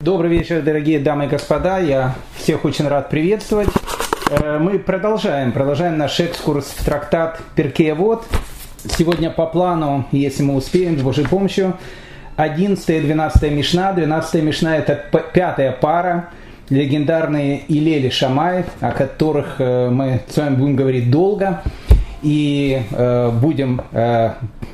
Добрый вечер, дорогие дамы и господа. Я всех очень рад приветствовать. Э, мы продолжаем, продолжаем наш экскурс в трактат Перкея Вот. Сегодня по плану, если мы успеем, с Божьей помощью, 11 и 12 Мишна. 12 Мишна – это пятая пара, легендарные Илели Шамай, о которых э, мы с вами будем говорить долго и э, будем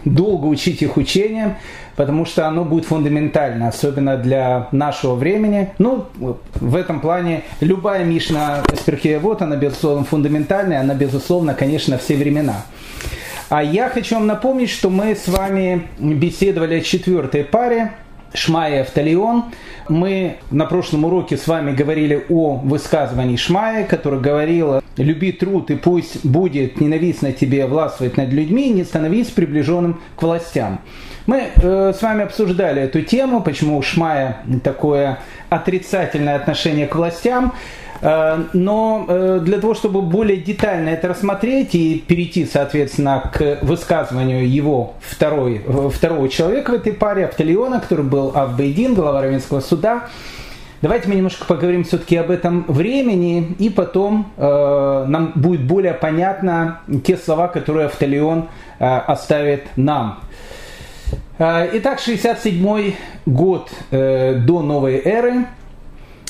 долго учить их учением потому что оно будет фундаментально, особенно для нашего времени. Ну, в этом плане любая Мишна из вот она, безусловно, фундаментальная, она, безусловно, конечно, все времена. А я хочу вам напомнить, что мы с вами беседовали о четвертой паре, Шмая Автолион. Мы на прошлом уроке с вами говорили о высказывании Шмая, который говорил «Люби труд, и пусть будет ненавистно тебе властвовать над людьми, не становись приближенным к властям». Мы э, с вами обсуждали эту тему, почему у Шмая такое отрицательное отношение к властям. Э, но э, для того, чтобы более детально это рассмотреть и перейти, соответственно, к высказыванию его второй, второго человека в этой паре, Автолиона, который был Авбейдин, глава Равенского суда, Давайте мы немножко поговорим все-таки об этом времени, и потом э, нам будет более понятно те слова, которые Автолион э, оставит нам. Э, итак, 67 год э, до новой эры.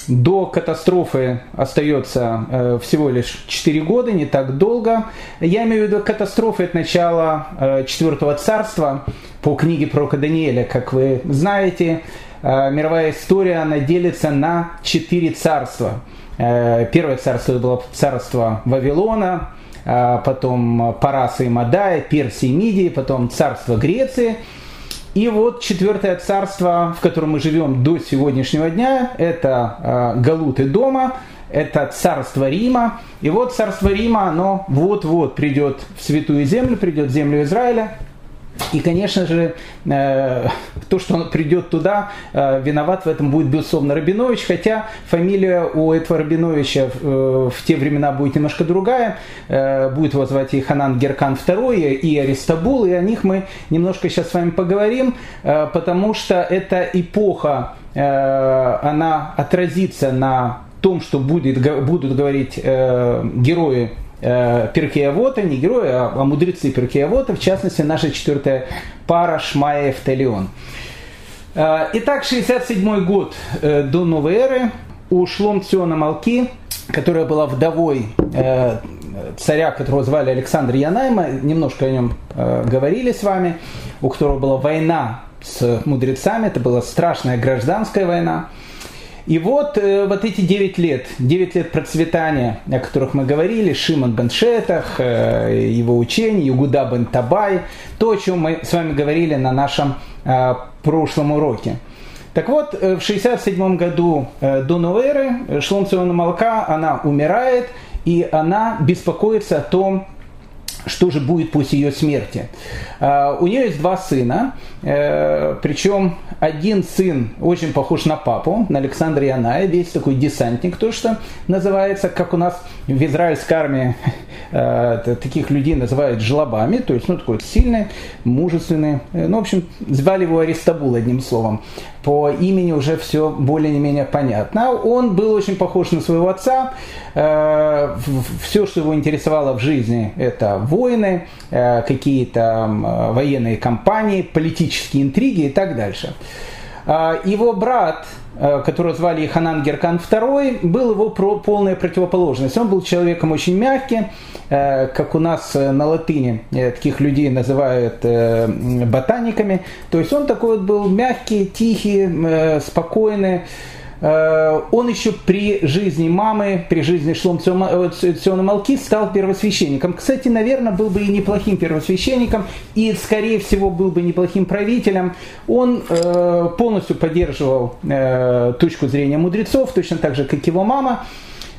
До катастрофы остается э, всего лишь 4 года, не так долго. Я имею в виду катастрофы от начала Четвертого царства по книге пророка Даниэля. Как вы знаете, мировая история она делится на четыре царства. Первое царство было царство Вавилона, потом Параса и Мадая, Персии и Мидии, потом царство Греции – и вот четвертое царство, в котором мы живем до сегодняшнего дня, это э, Галуты дома, это царство Рима. И вот царство Рима, оно вот-вот придет в святую землю, придет в землю Израиля. И, конечно же, э, то, что он придет туда, э, виноват в этом будет, безусловно, Рабинович, хотя фамилия у этого Рабиновича э, в те времена будет немножко другая, будет его звать и Ханан Геркан II, и Аристабул, и о них мы немножко сейчас с вами поговорим, потому что эта эпоха, она отразится на том, что будет, будут говорить герои Перкеавота, не герои, а, а мудрецы Перкеавота, в частности, наша четвертая пара Шмаев Телеон. Э, итак, 67 год э, до новой эры у Шлом Малки, которая была вдовой э, царя, которого звали Александр Янайма, немножко о нем э, говорили с вами, у которого была война с мудрецами, это была страшная гражданская война. И вот, э, вот эти 9 лет, 9 лет процветания, о которых мы говорили, Шимон бен Шетах, э, его учение, Югуда бен Табай, то, о чем мы с вами говорили на нашем э, прошлом уроке. Так вот, в 67 году до Новеры Шломциона Малка, она умирает, и она беспокоится о том, что же будет после ее смерти. У нее есть два сына, причем один сын очень похож на папу, на Александра Яная, весь такой десантник, то что называется, как у нас в израильской армии э, таких людей называют жлобами, то есть ну, такой сильный, мужественный. Э, ну, в общем, звали его Аристабул одним словом по имени уже все более-менее понятно. Он был очень похож на своего отца. Э, все, что его интересовало в жизни, это войны, э, какие-то военные кампании, политические интриги и так дальше. А, его брат, э, которого звали Ханан Геркан II, был его полная противоположность. Он был человеком очень мягким, Э, как у нас э, на латыни таких людей называют ботаниками. То есть он такой вот был мягкий, тихий, спокойный. Он еще при жизни мамы, при жизни Шлом Циона Малки стал первосвященником. Кстати, наверное, был бы и неплохим первосвященником, и, скорее всего, был бы неплохим правителем. Он полностью поддерживал точку зрения мудрецов, точно так же, как его мама.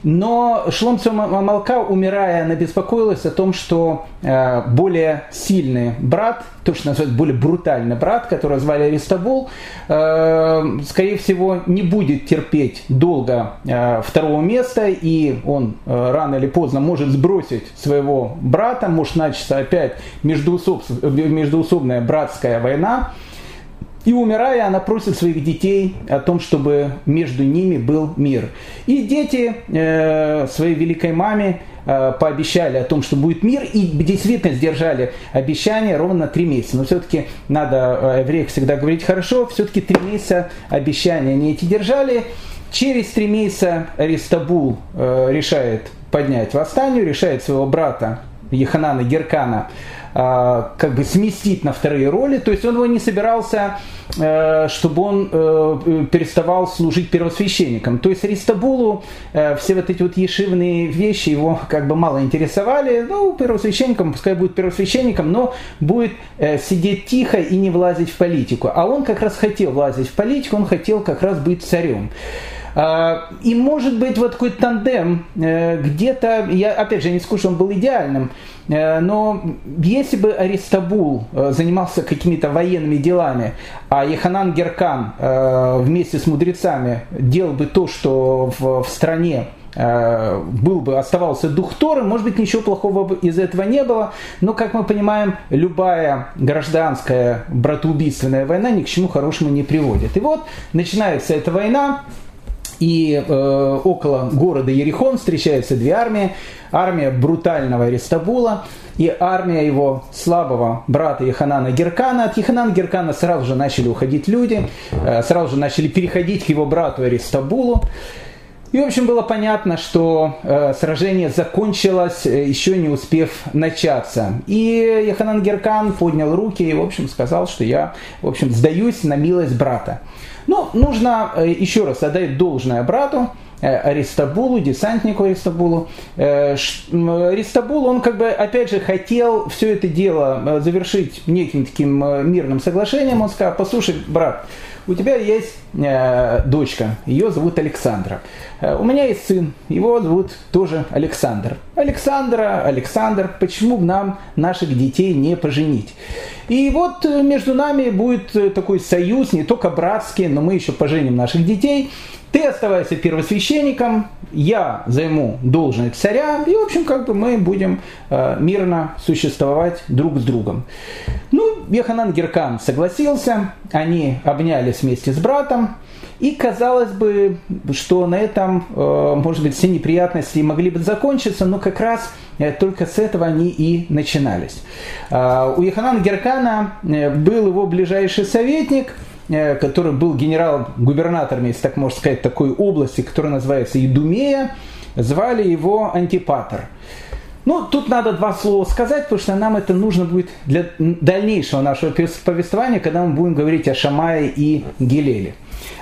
Но Шломцу Малка, умирая, она беспокоилась о том, что э, более сильный брат, то, что называют более брутальный брат, которого звали Аристабул, э, скорее всего, не будет терпеть долго э, второго места, и он рано или поздно может сбросить своего брата, может начаться опять междуусоб, междуусобная братская война. И умирая, она просит своих детей о том, чтобы между ними был мир. И дети э, своей великой маме э, пообещали о том, что будет мир, и действительно сдержали обещание ровно три месяца. Но все-таки надо о евреях всегда говорить хорошо, все-таки три месяца обещания они эти держали. Через три месяца Аристабул э, решает поднять восстание, решает своего брата Еханана Геркана как бы сместить на вторые роли. То есть он его не собирался, э, чтобы он э, переставал служить первосвященником. То есть Аристабулу э, все вот эти вот ешивные вещи его как бы мало интересовали. Ну, первосвященником, пускай будет первосвященником, но будет сидеть тихо и не влазить в политику. А он как раз хотел влазить в политику, он хотел как раз быть царем. А, и может быть вот такой тандем э, где-то, я опять же не скажу, что он был идеальным, э, но если бы Аристабул э, занимался какими-то военными делами, а Еханан Геркан вместе с мудрецами делал бы то, что в, в стране был бы, оставался дух Торы, может быть, ничего плохого из этого не было, но, как мы понимаем, любая гражданская братоубийственная война ни к чему хорошему не приводит. И вот начинается эта война, и э, около города Ерихон встречаются две армии. Армия брутального Аристабула и армия его слабого брата Еханана Геркана. От Еханана Геркана сразу же начали уходить люди, э, сразу же начали переходить к его брату Аристабулу. И, в общем, было понятно, что э, сражение закончилось, э, еще не успев начаться. И Еханан Геркан поднял руки и, в общем, сказал, что я, в общем, сдаюсь на милость брата. Но ну, нужно э, еще раз отдать должное брату, э, Аристабулу, десантнику Аристабулу. Э, Аристабул, он как бы, опять же, хотел все это дело завершить неким таким мирным соглашением. Он сказал, послушай, брат, у тебя есть э, дочка, ее зовут Александра. Э, у меня есть сын, его зовут тоже Александр. Александра, Александр, почему нам наших детей не поженить? И вот э, между нами будет э, такой союз, не только братский, но мы еще поженим наших детей. Ты оставайся первосвященником, я займу должность царя, и, в общем, как бы мы будем э, мирно существовать друг с другом. Ну, Еханан Геркан согласился, они обнялись вместе с братом, и казалось бы, что на этом, э, может быть, все неприятности могли бы закончиться, но как раз э, только с этого они и начинались. Э, у Еханана Геркана э, был его ближайший советник – который был генерал-губернатором, если так можно сказать, такой области, которая называется Идумея, звали его Антипатр. Ну, тут надо два слова сказать, потому что нам это нужно будет для дальнейшего нашего повествования, когда мы будем говорить о Шамае и Гелеле.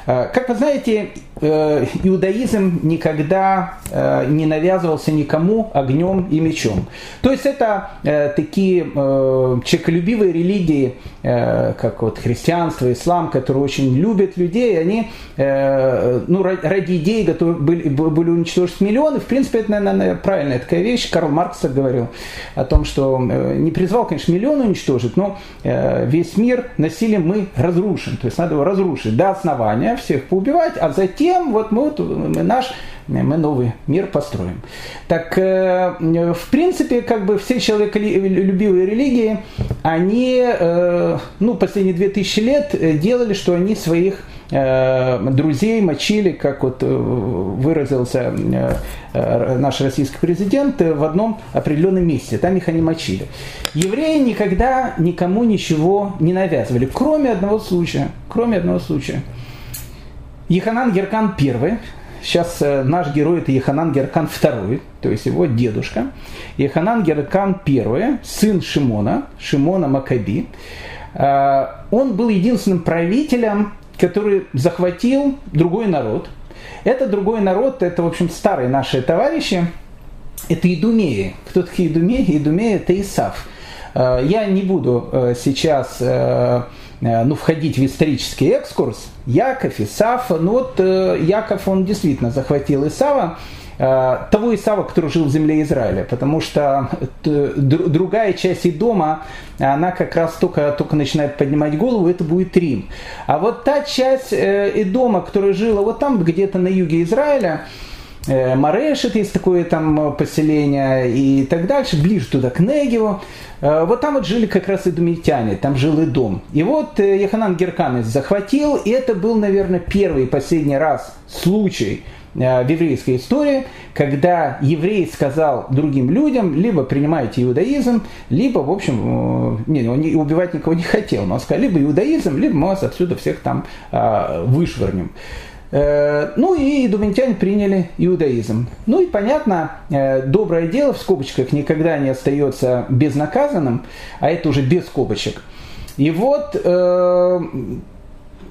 Э, как вы знаете, э, иудаизм никогда э, не навязывался никому огнем и мечом. То есть это такие человеколюбивые религии, как вот христианство, ислам, которые очень любят людей, они ну, ради готовы были, были уничтожить миллионы. В принципе, это, наверное, правильная такая вещь. Карл Маркс говорил о том, что не призвал, конечно, миллион уничтожить, но весь мир насилием мы разрушим. То есть надо его разрушить до основания, всех поубивать, а затем вот мы, вот, наш мы новый мир построим. Так, э, в принципе, как бы все человеколюбивые религии, они, э, ну, последние 2000 лет делали, что они своих э, друзей мочили, как вот выразился наш российский президент, в одном определенном месте. Там их они мочили. Евреи никогда никому ничего не навязывали, кроме одного случая. Кроме одного случая. Еханан Геркан I, сейчас э, наш герой это Еханан Геркан II, то есть его дедушка. Еханан Геркан I, сын Шимона, Шимона Макаби, э, он был единственным правителем, который захватил другой народ. Это другой народ, это, в общем, старые наши товарищи, это Идумеи. Кто такие Идумеи? Идумеи это Исав. Э, я не буду сейчас ну, входить в исторический экскурс, Яков, Исав, ну вот э, Яков, он действительно захватил Исава, э, того Исава, который жил в земле Израиля, потому что другая часть Идома, она как раз только, только начинает поднимать голову, это будет Рим. А вот та часть Идома, которая жила вот там, где-то на юге Израиля, э, Марешет есть такое там поселение и так дальше, ближе туда к Негеву. Э, вот там вот жили как раз и думитяне, там жил и дом. И вот э, Яханан Герканес захватил, и это был, наверное, первый и последний раз случай, Э, в еврейской истории, когда еврей сказал другим людям, либо принимайте иудаизм, либо, в общем, э, не, он не, убивать никого не хотел, но он сказал, либо иудаизм, либо мы вас отсюда всех там э, вышвырнем. Ну и дументяне приняли иудаизм. Ну и понятно, доброе дело в скобочках никогда не остается безнаказанным, а это уже без скобочек. И вот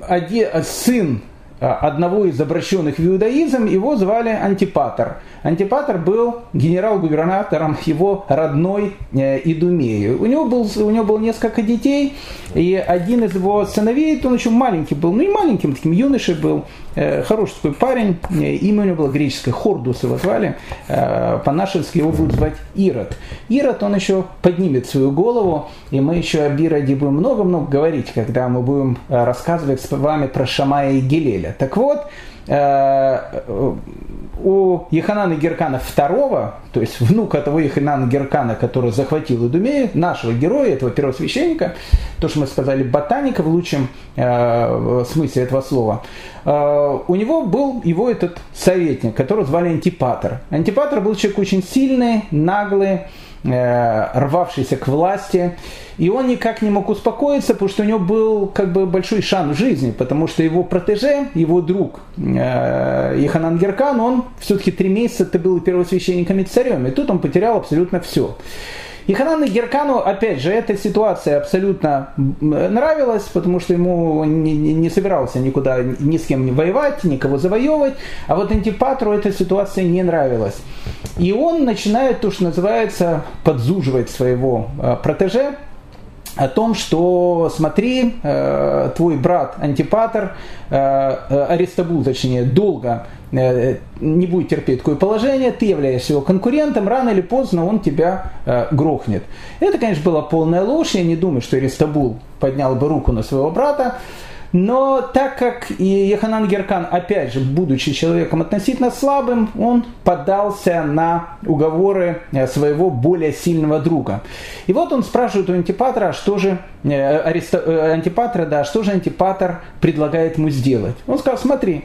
один, сын Э, одного из обращенных в иудаизм, его звали Антипатор. Антипатор был генерал-губернатором его родной э, Идумеи. У него, был, у него было несколько детей, и один из его сыновей, он еще маленький был, ну и маленьким таким юношей был, э, хороший такой парень, имя у него было греческое, Хордус его звали, по-нашенски его будут звать Ирод. Ирод, он еще поднимет свою голову, и мы еще об Ироде будем много-много говорить, когда мы будем рассказывать с вами про Шамая и Гелеля. Так вот, э, у Еханана Геркана II, то есть внука того Еханана Геркана, который захватил Идумею, нашего героя, этого первосвященника, то, что мы сказали, ботаника в лучшем э, смысле этого слова, э, у него был его этот советник, которого звали Антипатр. Антипатр был человек очень сильный, наглый, Э, рвавшийся к власти, и он никак не мог успокоиться, потому что у него был как бы большой шанс в жизни, потому что его протеже, его друг э, Иханан Геркан, он все-таки три месяца ты был первосвященником и царем, и тут он потерял абсолютно все. И Геркану, опять же, эта ситуация абсолютно нравилась, потому что ему не, не, не собирался никуда ни с кем не воевать, никого завоевывать, а вот Антипатру эта ситуация не нравилась. И он начинает то, что называется, подзуживать своего э, протеже, о том, что смотри, э, твой брат Антипатр, э, Аристабул, точнее, долго не будет терпеть такое положение, ты являешься его конкурентом, рано или поздно он тебя грохнет. Это, конечно, была полная ложь, я не думаю, что Аристабул поднял бы руку на своего брата, но так как и Еханан Геркан, опять же, будучи человеком относительно слабым, он поддался на уговоры э, своего более сильного друга. И вот он спрашивает у Антипатра, а что же э, Ариста, э, Антипатра, да, что же Антипатр предлагает ему сделать. Он сказал, смотри,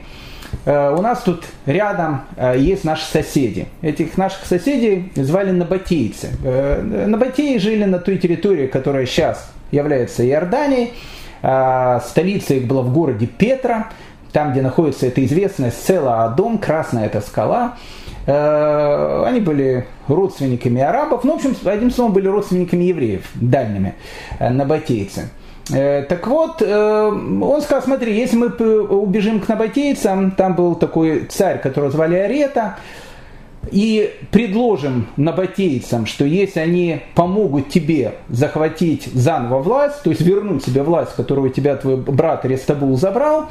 у нас тут рядом есть наши соседи. Этих наших соседей звали набатейцы. Набатеи жили на той территории, которая сейчас является Иорданией. А, столица их была в городе Петра, там, где находится эта известная Села Адом, красная эта скала. Э, они были родственниками арабов, ну, в общем, одним словом, были родственниками евреев, дальними, э, набатейцы. Э, так вот, он сказал, смотри, если мы убежим к набатейцам, там был такой царь, которого звали Арета, и предложим набатейцам, что если они помогут тебе захватить заново власть, то есть вернуть себе власть, которую у тебя твой брат Рестабул забрал,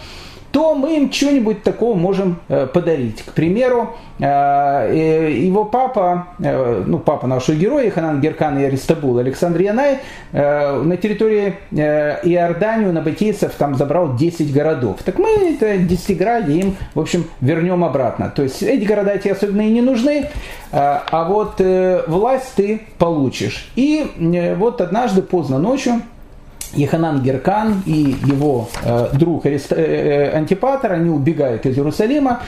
то мы им что-нибудь такого можем э, подарить. К примеру, э, его папа, э, ну, папа нашего героя, Ханан Геркан и Аристабул, Александр Янай, на территории Иорданию на батейцев там забрал 10 городов. Так мы это 10 города им, в общем, вернем обратно. То есть эти города тебе особенно и не нужны, а вот власть ты получишь. И вот однажды поздно ночью Еханан Геркан и его э, друг Арист, э, э, Антипатор, они убегают из Иерусалима,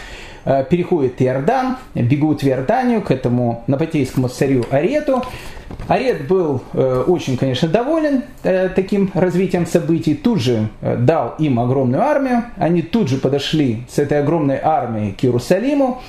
переходят Иордан, бегут в Иорданию к этому напатейскому царю Арету. Арет был очень, конечно, доволен таким развитием событий, тут же дал им огромную армию, они тут же подошли с этой огромной армией к Иерусалиму.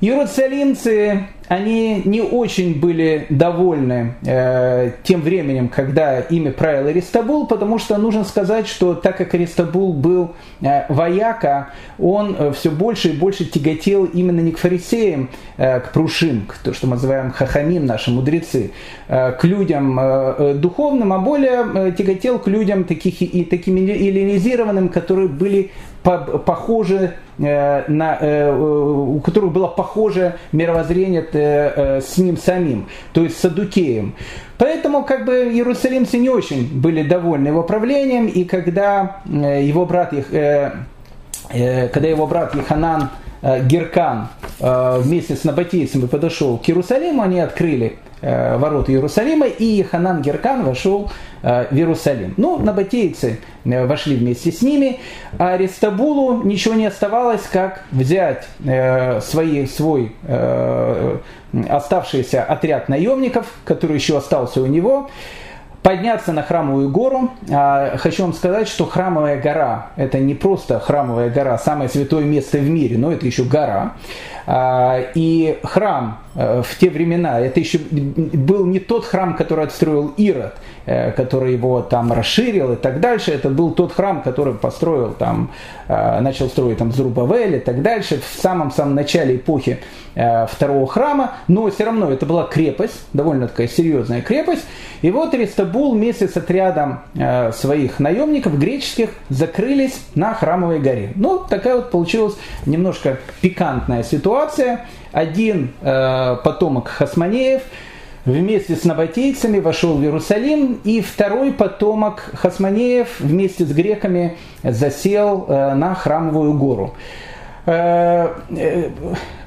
Иерусалимцы они не очень были довольны э, тем временем, когда ими правил Аристабул, потому что нужно сказать, что так как Аристабул был э, вояка, он э, все больше и больше тяготел именно не к фарисеям, э, к прушим, к то, что мы называем хахамим, наши мудрецы, э, к людям э, э духовным, а более э, тяготел к людям таких и таким эллинизированным, которые были похожи э, на, э, у которых было похоже мировоззрение с ним самим, то есть с Садукеем. Поэтому как бы иерусалимцы не очень были довольны его правлением, и когда его брат, когда его брат Еханан Геркан вместе с набатейцами подошел к Иерусалиму, они открыли ворота Иерусалима, и Ханан Геркан вошел в Иерусалим. Ну, набатейцы вошли вместе с ними, а Аристабулу ничего не оставалось, как взять свои, свой оставшийся отряд наемников, который еще остался у него, подняться на храмовую гору. А, хочу вам сказать, что храмовая гора – это не просто храмовая гора, самое святое место в мире, но это еще гора. А, и храм э, в те времена, это еще был не тот храм, который отстроил Ирод, э, который его там расширил и так дальше. Это был тот храм, который построил там, э, начал строить там Зрубавель и так дальше в самом-самом начале эпохи второго храма. Но все равно это была крепость, довольно такая серьезная крепость. И вот Ристабул вместе с отрядом своих наемников греческих закрылись на храмовой горе. Ну, такая вот получилась немножко пикантная ситуация. Один э, потомок Хасманеев вместе с набатейцами вошел в Иерусалим, и второй потомок Хасманеев вместе с греками засел э, на храмовую гору. Э, э,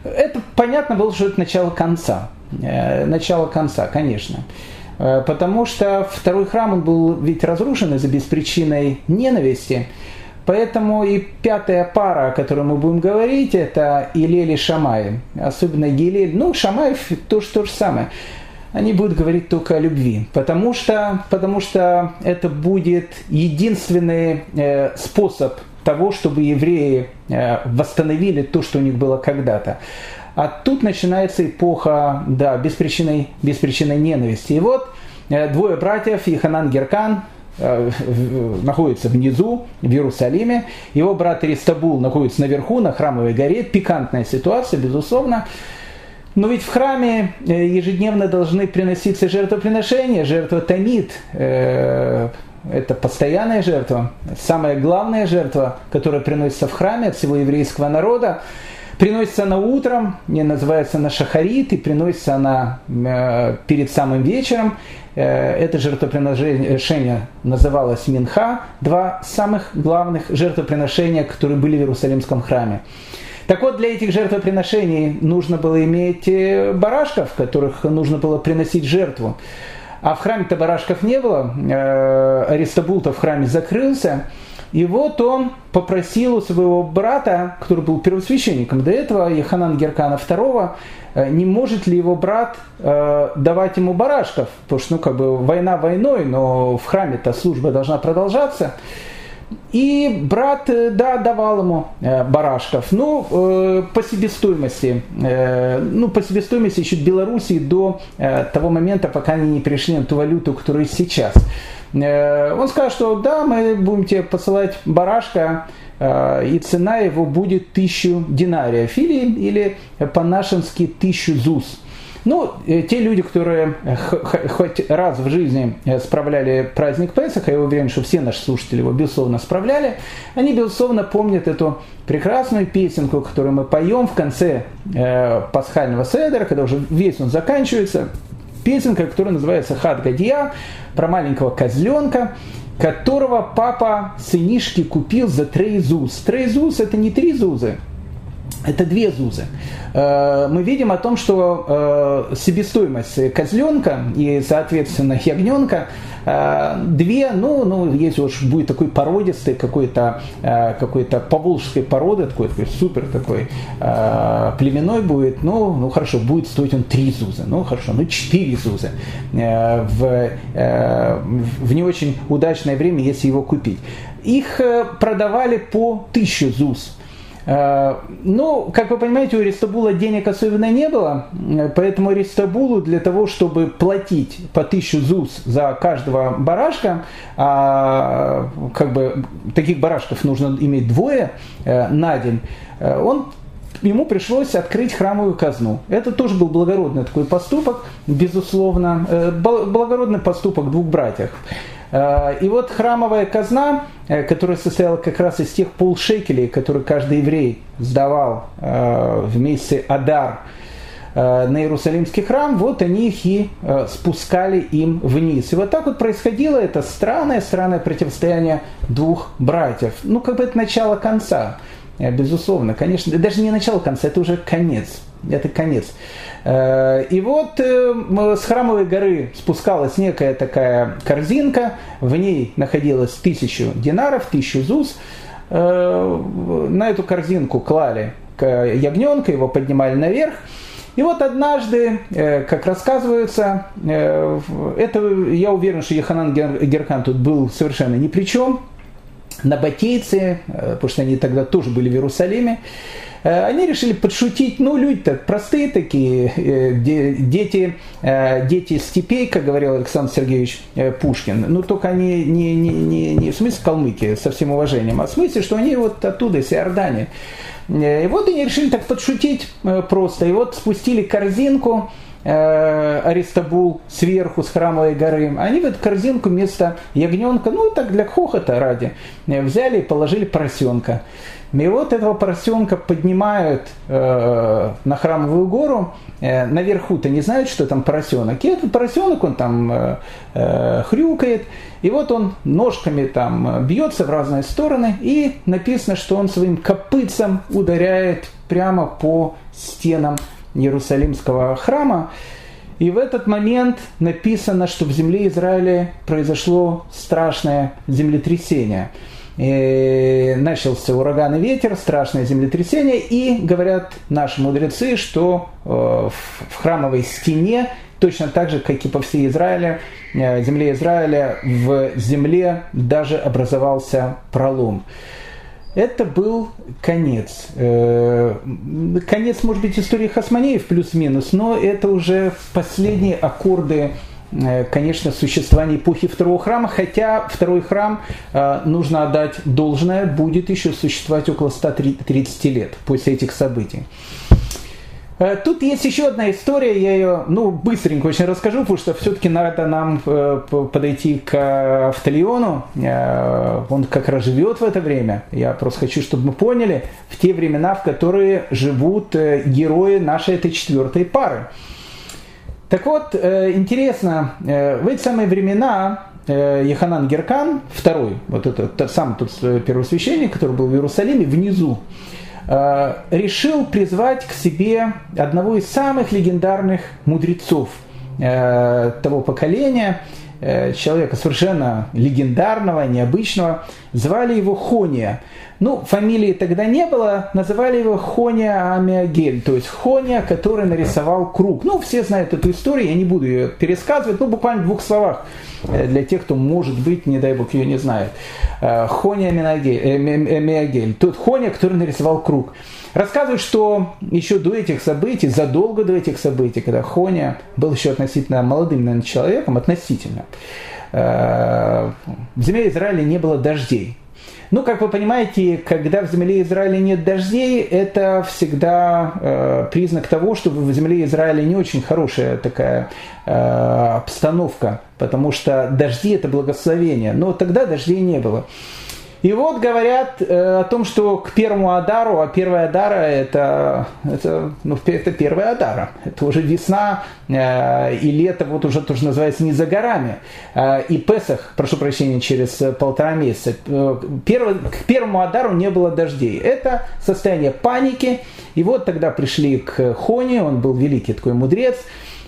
это понятно было, что это начало конца. Э, начало конца, конечно. Э, потому что второй храм он был ведь разрушен из-за беспричинной ненависти. Поэтому и пятая пара, о которой мы будем говорить, это Илель Шамай. Особенно Гилель. Ну, Шамай тоже то же самое. Они будут говорить только о любви. Потому что, потому что это будет единственный э, способ того, чтобы евреи э, восстановили то, что у них было когда-то. А тут начинается эпоха да, беспричинной, беспричинной ненависти. И вот э, двое братьев, Иханан Геркан, Э, находится внизу, в Иерусалиме. Его брат Ристабул находится наверху, на храмовой горе. Пикантная ситуация, безусловно. Но ведь в храме э, ежедневно должны приноситься жертвоприношения, жертва Тамид. Это постоянная жертва, самая главная жертва, которая приносится в храме от всего еврейского народа. Приносится она утром, не называется она шахарит, и приносится она э, перед самым вечером. Э, это жертвоприношение называлось Минха, два самых главных жертвоприношения, которые были в Иерусалимском храме. Так вот, для этих жертвоприношений нужно было иметь э, барашков, которых нужно было приносить жертву. А в храме-то барашков не было, э, Аристабул-то в храме закрылся, и вот он попросил у своего брата, который был первосвященником до этого, Еханан Геркана II, э, не может ли его брат э, давать ему барашков, потому что, ну, как бы, война войной, но в храме-то служба должна продолжаться. И брат, э, да, давал ему э, барашков. Ну, э, по себестоимости, ну, по себестоимости еще Белоруссии до того момента, пока они не перешли на ту валюту, которая сейчас. Он сказал, что да, мы будем тебе посылать барашка, и цена его будет тысячу динариев или, или по-нашенски тысячу зус. Ну, э, те люди, которые хоть раз в жизни справляли праздник Песаха, я уверен, что все наши слушатели его безусловно справляли, они безусловно помнят эту прекрасную песенку, которую мы поем в конце пасхального седера, когда уже весь он заканчивается, песенка, которая называется «Хат Гадья», про маленького козленка, которого папа сынишки купил за трейзуз. Трейзуз это не три зузы, это две зузы. Э, мы видим о том, что э, себестоимость козленка и, соответственно, ягненка э, две, ну, ну, если уж будет такой породистый, какой-то какой поволжской породы, такой, такой супер такой племенной будет, ну, ну, хорошо, будет стоить он три зузы, ну, хорошо, ну, четыре зузы в, в не очень удачное время, если его купить. Их продавали по тысячу зуз. Э, ну, как вы понимаете, у Аристабула денег особенно не было, э, поэтому Аристабулу для того, чтобы платить по тысячу ЗУС за каждого барашка, а, как бы таких барашков нужно иметь двое э, на день, он ему пришлось открыть храмовую казну. Это тоже был благородный такой поступок, безусловно, благородный поступок двух братьев. Э, и вот храмовая казна, э, которая состояла как раз из тех полшекелей, которые каждый еврей сдавал э, в месяце Адар на Иерусалимский храм, вот они их и спускали им вниз. И вот так вот происходило это странное, странное противостояние двух братьев. Ну, как бы это начало конца. безусловно, конечно, даже не начало конца, это уже конец, это конец. И вот с храмовой горы спускалась некая такая корзинка, в ней находилось тысячу динаров, тысячу зуз, на эту корзинку клали ягненка, его поднимали наверх, и вот однажды, э, как рассказывается, э, это я уверен, что Еханан Геркан тут был совершенно ни при чем. Набатейцы, э, потому что они тогда тоже были в Иерусалиме, они решили подшутить, ну, люди-то простые такие, дети, дети степей, как говорил Александр Сергеевич Пушкин, ну, только они не, не, не, не в смысле калмыки, со всем уважением, а в смысле, что они вот оттуда, из Иордании. Э, и вот они решили так подшутить э, просто. И вот спустили корзинку, э, Аристабул сверху с храмовой горы. Они в эту корзинку вместо ягненка, ну так для хохота ради, взяли и положили поросенка. И вот этого поросенка поднимают э, на храмовую гору. Э, наверху-то не знают, что там поросенок. И этот поросенок, он там э, э, хрюкает. И вот он ножками там бьется в разные стороны. И написано, что он своим копытцем ударяет прямо по стенам Иерусалимского храма. И в этот момент написано, что в земле Израиля произошло страшное землетрясение – и начался ураган и ветер, страшное землетрясение, и говорят наши мудрецы, что э, в храмовой стене, точно так же, как и по всей Израиле, э, земле Израиля, в земле даже образовался пролом. Это был конец. Э, конец, может быть, истории Хасманеев плюс-минус, но это уже последние аккорды Э, конечно, существование эпохи второго храма, хотя второй храм, э, нужно отдать должное, будет еще существовать около 130 лет после этих событий. Э, тут есть еще одна история, я ее ну, быстренько очень расскажу, потому что все-таки надо нам подойти к Автолиону. Он как раз живет в это время. Я просто хочу, чтобы мы поняли, в те времена, в которые живут герои нашей этой четвертой пары. Так вот, э, интересно, э, в эти самые времена э, Еханан Геркан, второй, вот этот тот сам тот первосвященник, который был в Иерусалиме, внизу, решил призвать к себе одного из самых легендарных мудрецов того поколения, человека совершенно легендарного, необычного, звали его Хония. Ну, фамилии тогда не было, называли его Хоня Амиагель, то есть Хоня, который нарисовал круг. Ну, все знают эту историю, я не буду ее пересказывать, ну, буквально в двух словах э, для тех, кто, может быть, не дай бог, ее не знает. Э, Хоня Амиагель, э, тот Хоня, который нарисовал круг. Рассказывают, что еще до этих событий, задолго до этих событий, когда Хоня был еще относительно молодым наверное, человеком, относительно, в земле Израиля не было дождей. Ну, как вы понимаете, когда в земле Израиля нет дождей, это всегда э, признак того, что в земле Израиля не очень хорошая такая э, обстановка, потому что дожди это благословение. Но тогда дождей не было. И вот говорят э, о том, что к первому Адару, а первая Адара это, это, ну, это первая Адара. Это уже весна э, и лето вот уже тоже называется не за горами. Э, и Песах, прошу прощения, через полтора месяца. Э, перв, к первому Адару не было дождей. Это состояние паники. И вот тогда пришли к Хоне, он был великий такой мудрец,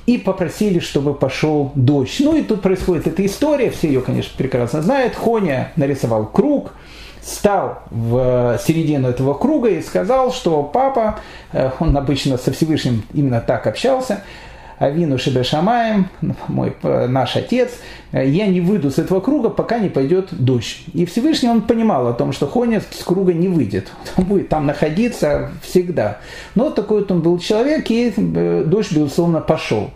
и попросили, чтобы пошел дождь. Ну и тут происходит эта история, все ее, конечно, прекрасно знают. Хоня нарисовал круг, стал в середину этого круга и сказал, что папа, э, он обычно со Всевышним именно так общался, Авину Шебешамаем, мой, э, наш отец, э, я не выйду с этого круга, пока не пойдет дождь. И Всевышний он понимал о том, что Хоня с круга не выйдет. Он будет там находиться всегда. Но такой вот он был человек, и дождь, безусловно, пошел.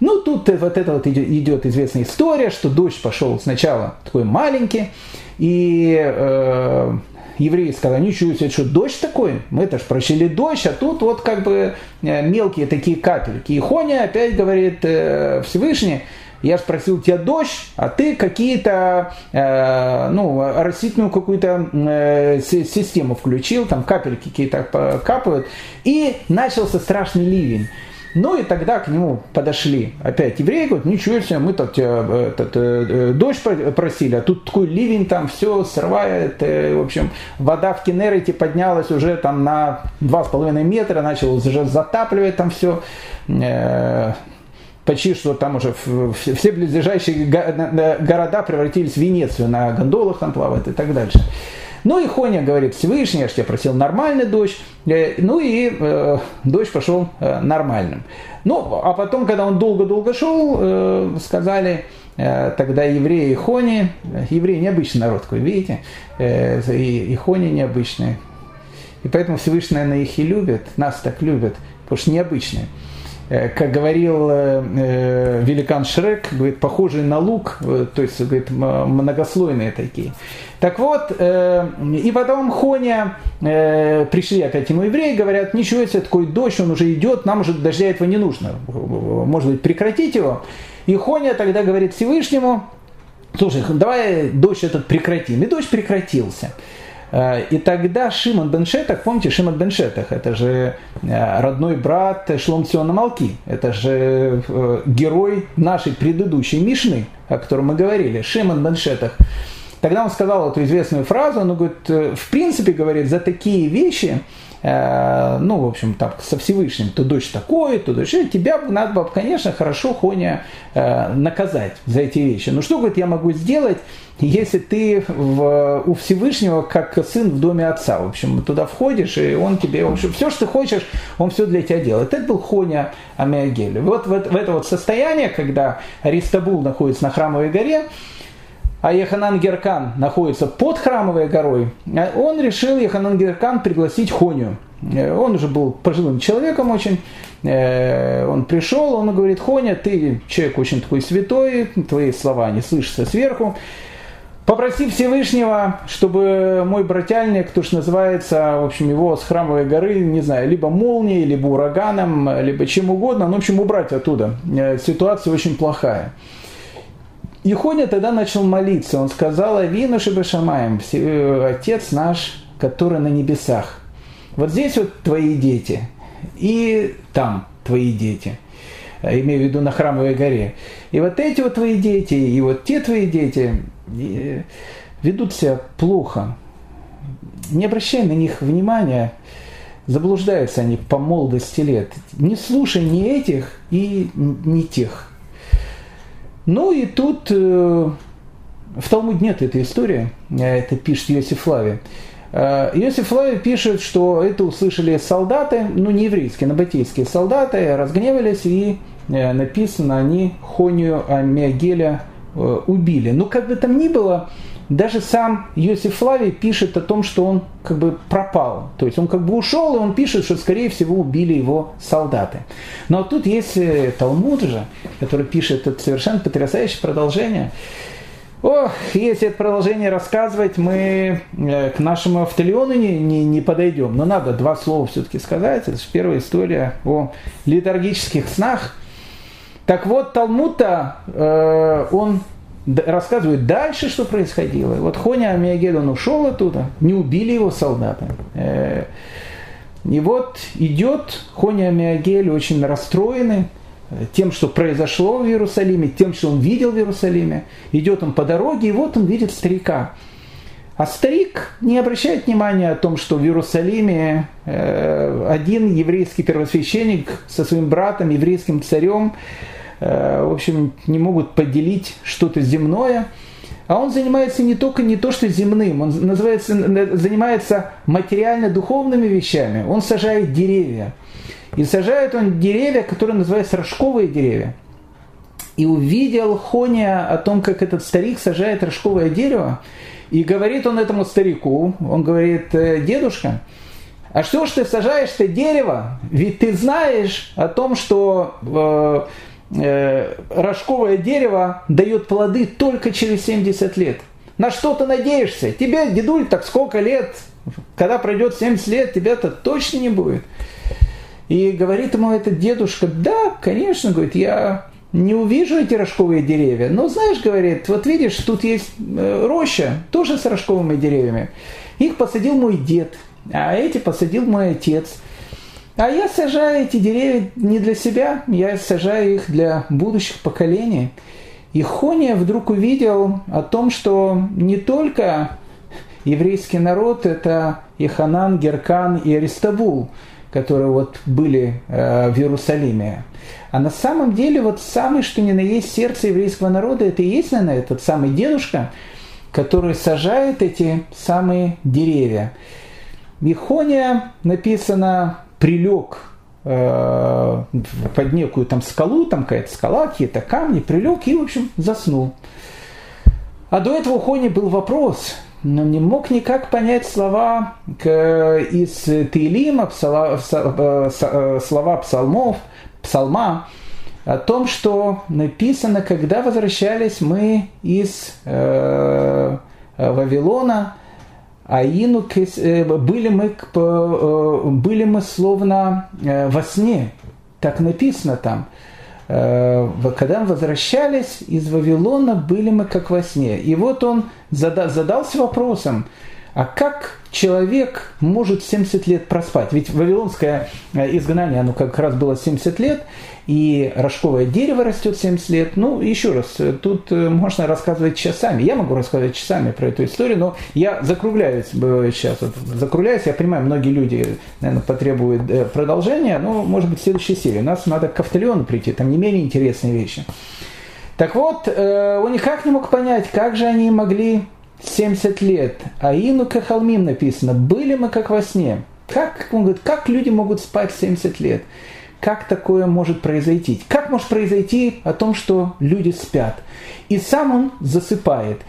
Ну, тут вот это вот идет известная история, что дождь пошел сначала такой маленький, и э, евреи сказали, ничего себе, что дождь такой? Мы это ж просили дождь, а тут вот как бы э, мелкие такие капельки. И Хоня опять говорит э, Всевышний, я спросил тебя дождь, а ты какие-то, э, ну, растительную какую-то систему включил, там капельки какие-то капают, и начался страшный ливень. Ну и тогда к нему подошли опять евреи, говорят, ничего себе, мы тут э, этот, э, дождь просили, а тут такой ливень там все срывает, в общем, вода в Кенерете поднялась уже там на 2,5 метра, начал уже затапливать там все, почти что там уже все близлежащие города превратились в Венецию, на гондолах там плавают и так дальше. Ну и Хоня говорит, Всевышний, я же тебя просил нормальный дождь. Э, ну и э, дождь пошел э, нормальным. Ну, а потом, когда он долго-долго шел, э, сказали, э, тогда евреи и Хони, евреи необычный народ, вы видите, э, и, и Хони необычные. И поэтому Всевышний, наверное, их и любит, нас так любят, потому что необычные. Э, как говорил э, э, великан Шрек, говорит, похожий на лук, то есть, говорит, многослойные такие. Так вот, и потом Хоня, пришли опять ему евреи, говорят, ничего себе, такой дождь, он уже идет, нам уже дождя этого не нужно, может быть, прекратить его. И Хоня тогда говорит Всевышнему, слушай, давай дождь этот прекратим. И дождь прекратился. Э, и тогда Шимон бен Шетах, помните, Шимон бен Шетах, это же э, родной брат Шлом Циона Малки, это же э, герой нашей предыдущей Мишны, о котором мы говорили, Шимон бен Шетах. Тогда он сказал эту известную фразу, он говорит, в принципе, говорит, за такие вещи ну, в общем, там, со Всевышним, то дочь такой, то дочь, тебя надо конечно, хорошо, Хоня, э, наказать за эти вещи. Но что, говорит, я могу сделать, если ты в, у Всевышнего как сын в доме отца, в общем, туда входишь, и он тебе, в общем, все, что ты хочешь, он все для тебя делает. Это был Хоня Амиагель. Вот в, в это вот состояние, когда Аристабул находится на Храмовой горе, а Еханан Геркан находится под храмовой горой, э, он решил Еханан Геркан пригласить Хоню. Э, он уже был пожилым человеком очень. Э, он пришел, он говорит, Хоня, ты человек очень такой святой, твои слова не слышатся сверху. Попроси Всевышнего, чтобы мой брательник, то, что называется, в общем, его с храмовой горы, не знаю, либо молнией, либо ураганом, либо чем угодно, ну, в общем, убрать оттуда. Ситуация очень плохая. И Хоня тогда начал молиться. Он сказал, Авину Шабашамаем, э, Отец наш, который на небесах. Вот здесь вот твои дети, и там твои дети. Э, имею в виду на Храмовой горе. И вот эти вот твои дети, и вот те твои дети ведут себя плохо. Не обращай на них внимания, заблуждаются они по молодости лет. Не слушай ни этих и ни тех. Ну и тут э, в Талмуде нет этой истории, э, это пишет Йосиф Лави. Э, Иосиф Лави пишет, что это услышали солдаты, ну не еврейские, набатейские солдаты, разгневались и написано, они Хонию Амиагеля убили. Но как бы там ни было, даже сам Йосиф Флавий пишет о том, что он как бы пропал. То есть он как бы ушел, и он пишет, что скорее всего убили его солдаты. Но тут есть э, Талмуд же, который пишет это совершенно потрясающее продолжение. Ох, если это продолжение рассказывать, мы э, к нашему автолиону не, не, не подойдем. Но надо два слова все-таки сказать. Это же первая история о литургических снах. Так вот, Талмуд-то, э, он рассказывают дальше, что происходило. Вот Хоня Амиагель, он ушел оттуда, не убили его солдаты. Э, и вот идет Хоня Амиагель очень расстроенный э, тем, что произошло в Иерусалиме, тем, что он видел в Иерусалиме. Идет он по дороге, и вот он видит старика. А старик не обращает внимания о том, что в Иерусалиме э, один еврейский первосвященник со своим братом, еврейским царем, в общем, не могут поделить что-то земное. А он занимается не только не то, что земным, он называется, занимается материально-духовными вещами. Он сажает деревья. И сажает он деревья, которые называются рожковые деревья. И увидел Хоня о том, как этот старик сажает рожковое дерево. И говорит он этому старику, он говорит, «Э, дедушка, а что ж ты сажаешь-то дерево? Ведь ты знаешь о том, что э, э, рожковое дерево дает плоды только через 70 лет. На что ты надеешься? Тебе, дедуль, так сколько лет? Когда пройдет 70 лет, тебя-то точно не будет. И говорит ему этот дедушка, да, конечно, говорит, я не увижу эти рожковые деревья. Но знаешь, говорит, вот видишь, тут есть э, роща, тоже с рожковыми деревьями. Их посадил мой дед, а эти посадил мой отец. А я сажаю эти деревья не для себя, я сажаю их для будущих поколений. И Хония вдруг увидел о том, что не только еврейский народ – это Иханан, Геркан и Аристабул, которые вот были э, в Иерусалиме. А на самом деле вот самый, что ни на есть сердце еврейского народа, это и есть, наверное, этот самый дедушка, который сажает эти самые деревья. Ихония написано «прилег э, под некую там скалу, там какая-то скала, какие-то камни, прилег и, в общем, заснул. А до этого у Хони был вопрос, но не мог никак понять слова из Тейлима, э, э, слова псалмов, псалма, о том, что написано, когда возвращались мы из э, Вавилона, Аину, э, были мы, были мы словно во сне, так написано там. Когда мы возвращались из Вавилона, были мы как во сне. И вот он задался вопросом, а как человек может 70 лет проспать? Ведь вавилонское э, изгнание, оно как раз было 70 лет, и рожковое дерево растет 70 лет. Ну, еще раз, э, тут э, можно рассказывать часами. Я могу рассказывать часами про эту историю, но я закругляюсь сейчас. Вот, закругляюсь, я понимаю, многие люди, наверное, потребуют продолжения, но, может быть, в следующей серии. У нас надо к Автолеону прийти, там не менее интересные вещи. Так вот, он никак не мог понять, как же они могли 70 лет, а Ину Кахалмим написано, были мы как во сне. Как, он говорит, как люди могут спать 70 лет? Как такое может произойти? Как может произойти о том, что люди спят? И сам он засыпает.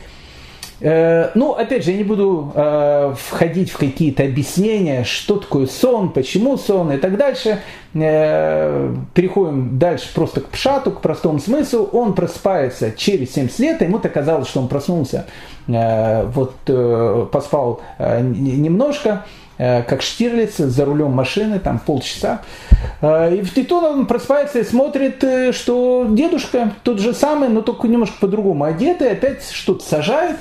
Э, ну, опять же, я не буду э, входить в какие-то объяснения, что такое сон, почему сон и так дальше. Э, переходим дальше просто к пшату, к простому смыслу. Он просыпается через 70 лет, ему казалось, что он проснулся, вот поспал немножко, как Штирлиц за рулем машины, там полчаса. И в Титон он просыпается и смотрит, что дедушка тот же самый, но только немножко по-другому одетый, опять что-то сажает.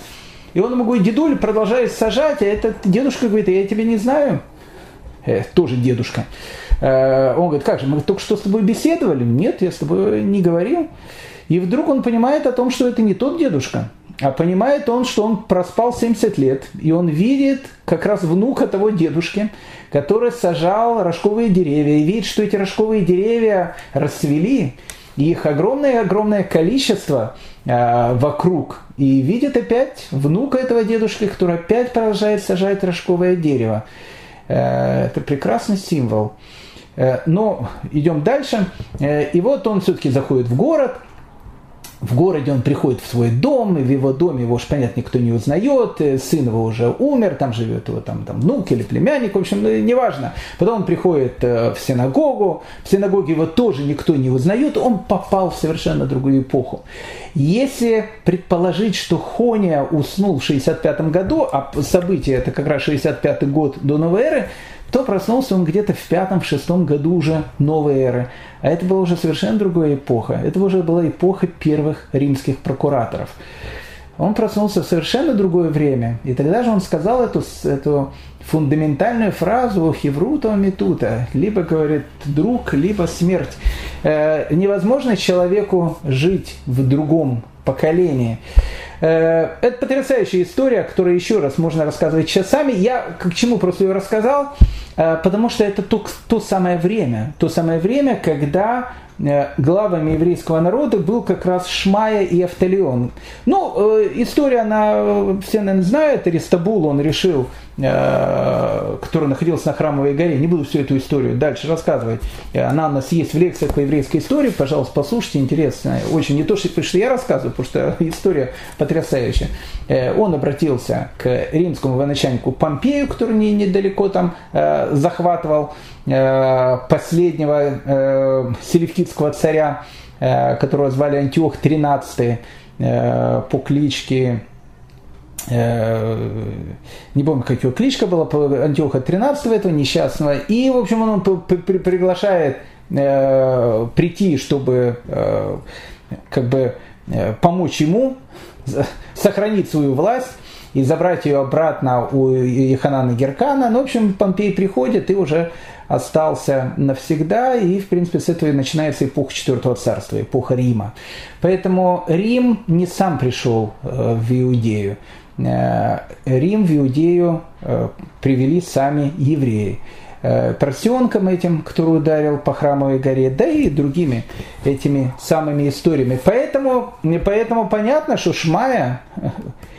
И он ему говорит, дедуль, продолжает сажать, а этот дедушка говорит, я тебя не знаю. Э, тоже дедушка. Э, он говорит, как же, мы только что с тобой беседовали? Нет, я с тобой не говорил. И вдруг он понимает о том, что это не тот дедушка, а понимает он, что он проспал 70 лет, и он видит как раз внука того дедушки, который сажал рожковые деревья, и видит, что эти рожковые деревья расцвели, и их огромное-огромное количество э, вокруг, и видит опять внука этого дедушки, который опять продолжает сажать рожковое дерево. Э, это прекрасный символ. Э, но идем дальше. Э, и вот он все-таки заходит в город – в городе он приходит в свой дом, и в его доме его уж, понятно, никто не узнает, э, сын его уже умер, там живет его там, там внук или племянник, в общем, ну, неважно. Потом он приходит э, в синагогу, в синагоге его тоже никто не узнает, он попал в совершенно другую эпоху. Если предположить, что Хония уснул в 65 году, а событие это как раз 65 год до новой эры, то проснулся он где-то в пятом-шестом году уже новой эры. А это была уже совершенно другая эпоха. Это уже была эпоха первых римских прокураторов. Он проснулся в совершенно другое время. И тогда же он сказал эту, эту фундаментальную фразу «хеврута метута», либо, говорит, друг, либо смерть. Э, невозможно человеку жить в другом поколении. Э, это потрясающая история, которую еще раз можно рассказывать часами. Я к чему просто ее рассказал? Э, потому что это то, то самое время, то самое время, когда главами еврейского народа был как раз Шмая и Автолеон. Ну, э, история, она, все, наверное, знают, Аристабул, он решил, э, который находился на Храмовой горе, не буду всю эту историю дальше рассказывать, она у нас есть в лекциях по еврейской истории, пожалуйста, послушайте, интересно, очень, не то, что, я рассказываю, потому что история потрясающая. Он обратился к римскому военачальнику Помпею, который недалеко там захватывал. Э, последнего э, селевкидского царя, э, которого звали Антиох XIII по кличке не помню, как его кличка была, Антиоха 13 этого несчастного, и, в общем, он приглашает прийти, чтобы как бы помочь ему сохранить свою власть, и забрать ее обратно у Иханана Геркана. Ну, в общем, Помпей приходит и уже остался навсегда, и, в принципе, с этого и начинается эпоха Четвертого Царства, эпоха Рима. Поэтому Рим не сам пришел э, в Иудею. Э, Рим в Иудею э, привели сами евреи. Поросенком этим, который ударил по храмовой горе, да и другими этими самыми историями. Поэтому, поэтому понятно, что Шмая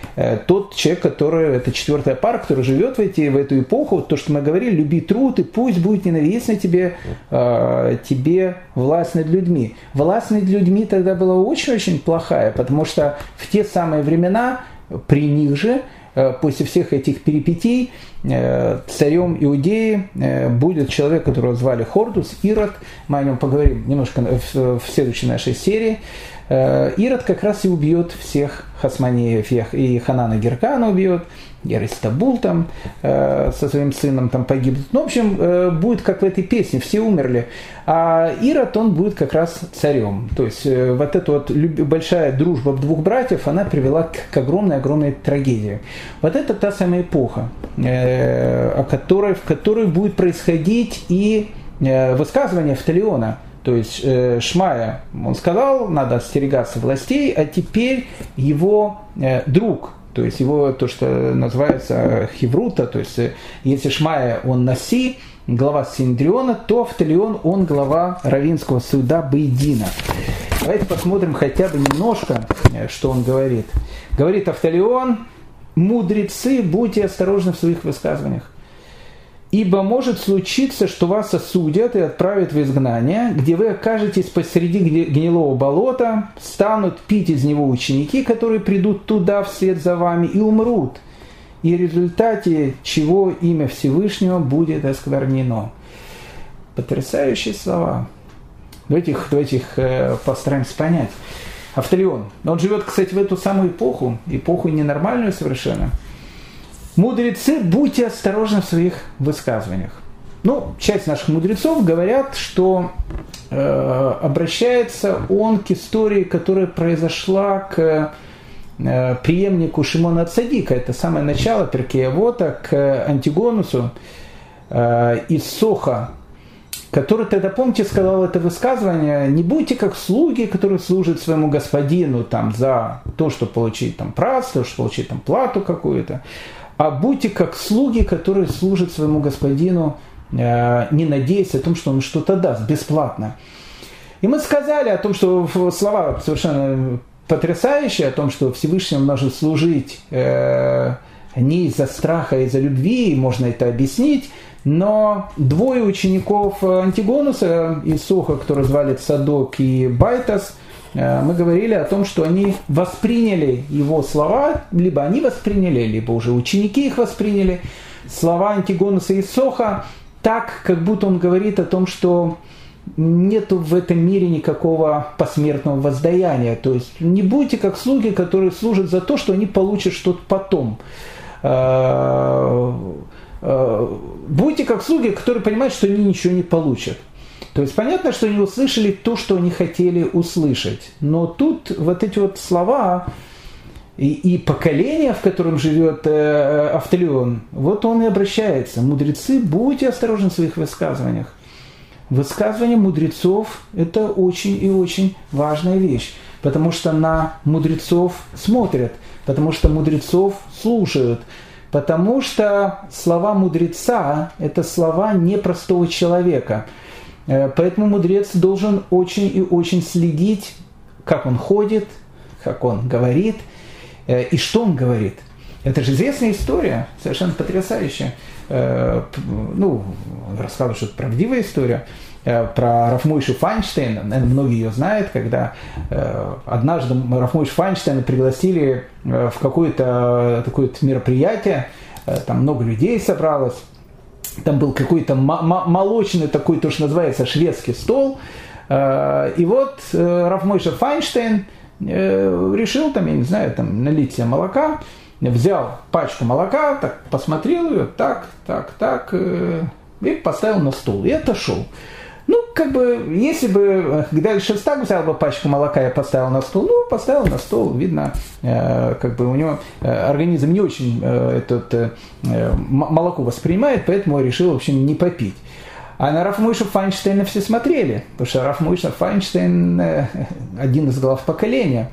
тот человек, который, это четвертая пара, который живет в, эти, в эту эпоху, то, что мы говорили, люби труд, и пусть будет ненавистна тебе, э, тебе власть над людьми. Власть над людьми тогда была очень-очень плохая, потому что в те самые времена при них же Э, после всех этих перипетий э, царем Иудеи э, будет человек, которого звали Хордус, Ирод. Мы о нем поговорим немножко в следующей нашей серии. Ирод как раз и убьет всех хасманеев, и Ханана Геркана убьет, Яристабул там э, со своим сыном там погибнет. Ну, в общем, э, будет как в этой песне, все умерли. А Ирод, он будет как раз царем. То есть э, вот эта вот большая дружба двух братьев, она привела к, огромной-огромной трагедии. Вот это та самая эпоха, э, о которой, в которой будет происходить и э, высказывание Вталиона. То есть э, Шмая, он сказал, надо остерегаться властей, а теперь его э, друг, то есть его то, что называется хеврута, то есть э, если Шмая он наси, глава Синдриона, то Автолион он глава Равинского суда Бейдина. Давайте посмотрим хотя бы немножко, что он говорит. Говорит Автолион, мудрецы, будьте осторожны в своих высказываниях. Ибо может случиться, что вас осудят и отправят в изгнание, где вы окажетесь посреди гнилого болота, станут пить из него ученики, которые придут туда вслед за вами и умрут, и в результате чего имя Всевышнего будет осквернено. Потрясающие слова. Давайте их, давайте их э, постараемся понять. Автолеон. Он живет, кстати, в эту самую эпоху, эпоху ненормальную совершенно – Мудрецы, будьте осторожны в своих высказываниях. Ну, часть наших мудрецов говорят, что э, обращается он к истории, которая произошла к э, преемнику Шимона Цадика. Это самое начало Перкея Вота к Антигонусу э, из Соха, который тогда, помните, сказал это высказывание, не будьте как слуги, которые служат своему господину там, за то, чтобы получить там праздство, чтобы получить там плату какую-то, а будьте как слуги, которые служат своему господину, э, не надеясь о том, что он что-то даст бесплатно. И мы сказали о том, что слова совершенно потрясающие, о том, что Всевышнему нужно служить э, не из-за страха, а из-за любви, можно это объяснить, но двое учеников Антигонуса из Суха, которые звали Садок и Байтас – мы говорили о том, что они восприняли его слова, либо они восприняли, либо уже ученики их восприняли, слова Антигонуса и Соха, так, как будто он говорит о том, что нет в этом мире никакого посмертного воздаяния. То есть не будьте как слуги, которые служат за то, что они получат что-то потом. Э, э, будьте как слуги, которые понимают, что они ничего не получат. То есть понятно, что они услышали то, что они хотели услышать. Но тут вот эти вот слова и, и поколение, в котором живет э, Автолеон, вот он и обращается. Мудрецы, будьте осторожны в своих высказываниях. Высказывание мудрецов – это очень и очень важная вещь, потому что на мудрецов смотрят, потому что мудрецов слушают, потому что слова мудреца – это слова непростого человека – Э, поэтому мудрец должен очень и очень следить, как он ходит, как он говорит э, и что он говорит. Это же известная история, совершенно потрясающая. Э, ну, рассказываю, что это правдивая история про Рафмойшу Файнштейна, наверное, многие ее знают, когда однажды Рафмойшу Файнштейна пригласили в какое-то такое мероприятие, там много людей собралось, там был какой-то молочный такой, то, что называется, шведский стол. Э, и вот э, Рафмойша Файнштейн э, решил там, я не знаю, там налить себе молока, взял пачку молока, так посмотрел ее, так, так, так, и поставил на стол, и отошел. Ну, как бы, если бы дальше так взял бы пачку молока и поставил на стол, ну, поставил на стол, видно, э, как бы у него э, организм не очень э, этот, э, молоко воспринимает, поэтому решил, в общем, не попить. А на Раф Мойша Файнштейна все смотрели, потому что Раф Мойша Файнштейн э, один из глав поколения.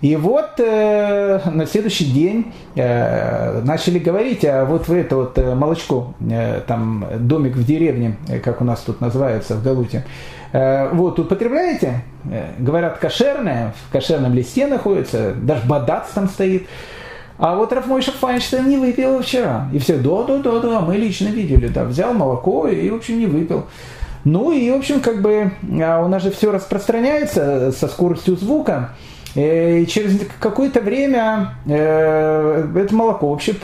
И вот э, на следующий день э, начали говорить, а вот вы это вот э, молочко, э, там домик в деревне, э, как у нас тут называется в Галуте, э, вот употребляете? Э, говорят, кошерное, в кошерном листе находится, даже бадац там стоит. А вот Рафмойша Файнштейн не выпил вчера. И все, да-да-да-да, мы лично видели, да, взял молоко и, в общем, не выпил. Ну и, в общем, как бы а у нас же все распространяется со скоростью звука. Э, и через какое-то время э, это молоко вообще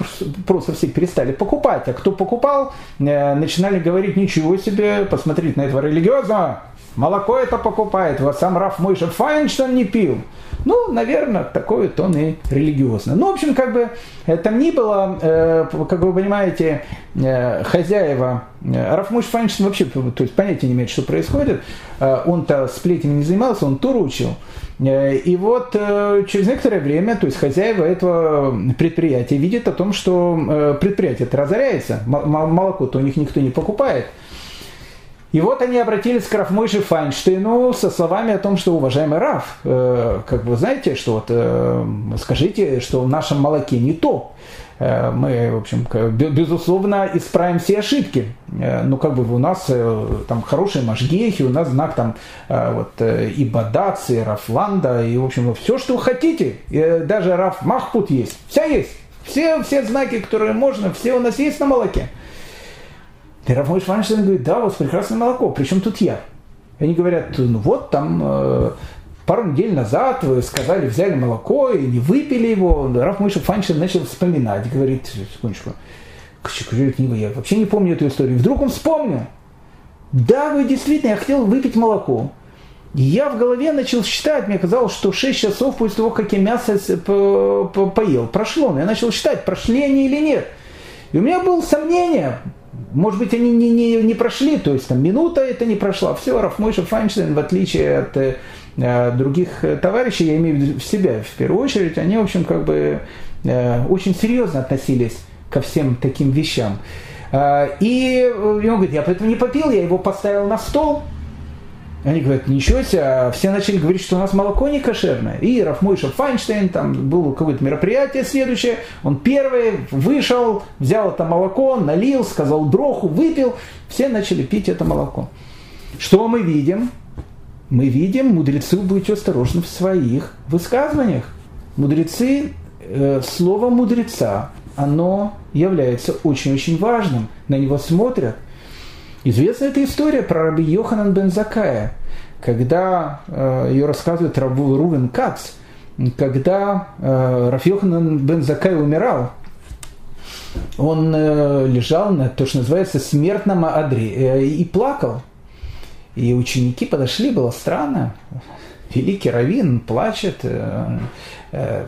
просто все перестали покупать. А кто покупал, э, начинали говорить, ничего себе, посмотреть на этого религиозного, молоко это покупает, вот сам Раф Мойша Файнштейн не пил. Ну, наверное, такой вот он и религиозный. Ну, в общем, как бы там ни было, как вы понимаете, хозяева, э, Рафмуш Файнштейн вообще то есть, понятия не имеет, что происходит. Он-то сплетнями не занимался, он тур учил. Э, и вот э, через некоторое время, то есть хозяева этого предприятия видят о том, что э, предприятие разоряется, молоко-то у них никто не покупает. И вот они обратились к Рафмойше Файнштейну со словами о том, что, уважаемый Раф, как вы знаете, что вот, скажите, что в нашем молоке не то. Э, мы, в общем, безусловно, исправим все ошибки. Э, ну, как бы у нас э, там хорошие машгехи, у нас знак там вот и Бадац, и Рафланда, и, в общем, все, что вы хотите. Даже Раф Махпут есть. Вся есть. Все, все знаки, которые можно, все у нас есть на молоке. И Рафмойш Файнштейн говорит, да, у вас прекрасное молоко, причем тут я? И они говорят, ну вот там пару недель назад вы сказали, взяли молоко и не выпили его. Раф Мойша Файнштейн начал вспоминать, говорит, секундочку, книгу, я вообще не помню эту историю. Вдруг он вспомнил. Да, вы действительно, я хотел выпить молоко. Я в голове начал считать, мне казалось, что 6 часов после того, как я мясо поел, прошло. Но я начал считать, прошли они или нет. И у меня было сомнение, может быть, они не, не, не прошли, то есть там минута это не прошла. Все, Рафмойша Файнштейн, в отличие от э, других товарищей, я имею в виду себя в первую очередь, они, в общем, как бы э, очень серьезно относились ко всем таким вещам. Э, и он говорит, я поэтому не попил, я его поставил на стол, они говорят, ничего себе, а все начали говорить, что у нас молоко не кошерное. И Рафмойша Файнштейн, там было какое-то мероприятие следующее, он первый вышел, взял это молоко, налил, сказал дроху, выпил, все начали пить это молоко. Что мы видим? Мы видим, мудрецы будьте осторожны в своих высказываниях. Мудрецы, э, слово мудреца, оно является очень-очень важным. На него смотрят. Известна эта история про раби Йоханан бен Закая, когда э, ее рассказывает Рабу Рувен Кац, когда э, Йоханан бен Закай умирал, он э, лежал на то, что называется смертном одре и плакал. И ученики подошли, было странно. Великий Равин плачет. Э, э,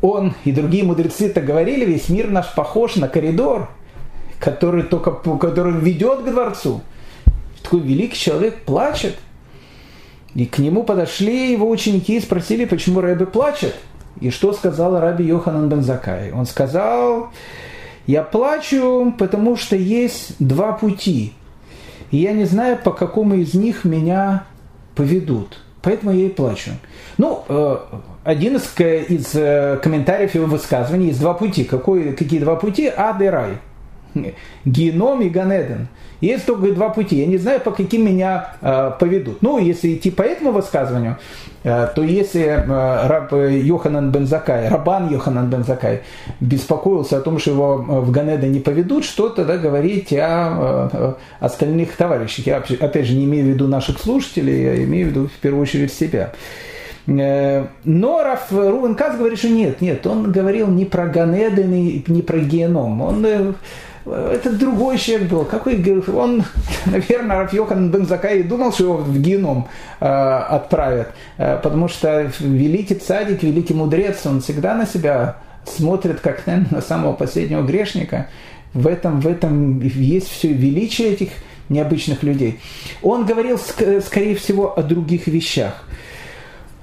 он и другие мудрецы так говорили, весь мир наш похож на коридор – который только который ведет к дворцу. Такой великий человек плачет. И к нему подошли его ученики и спросили, почему Рэбе плачет. И что сказал Раби Йоханан Бензакай? Он сказал, я плачу, потому что есть два пути. И я не знаю, по какому из них меня поведут. Поэтому я и плачу. Ну, э, один из, из э, комментариев его высказывания есть два пути. Какой, какие два пути? Ад и рай. Геном и Ганеден. Есть только два пути. Я не знаю, по каким меня э, поведут. Ну, если идти по этому высказыванию, э, то если э, раб Йоханан Бензакай, Рабан Йоханан Бензакай беспокоился о том, что его в Ганеда не поведут, что тогда говорить о э, остальных товарищах? Я, опять же, не имею в виду наших слушателей, я имею в виду в первую очередь себя. Э, но Раф Рувен Кац говорит, что нет, нет, он говорил не про Ганеден не про геном. Он э, это другой человек был. Какой, он, наверное, Рафьохан бен Закай думал, что его в геном э, отправят, э, потому что великий цадик, великий мудрец, он всегда на себя смотрит как наверное, на самого последнего грешника. В этом, в этом есть все величие этих необычных людей. Он говорил, скорее всего, о других вещах.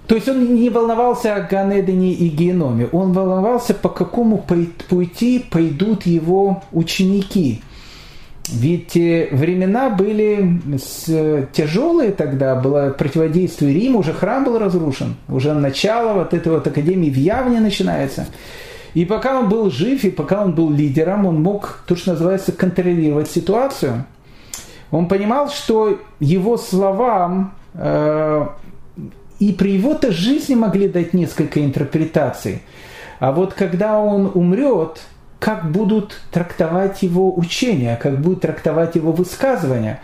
То есть он не волновался о Ганедене и Геноме, он волновался, по какому пути пойдут его ученики. Ведь э, времена были тяжелые тогда, было противодействие Риму, уже храм был разрушен, уже начало вот этой вот академии в Явне начинается. И пока он был жив, и пока он был лидером, он мог, то, что называется, контролировать ситуацию. Он понимал, что его словам э, и при его-то жизни могли дать несколько интерпретаций. А вот когда он умрет, как будут трактовать его учения, как будут трактовать его высказывания.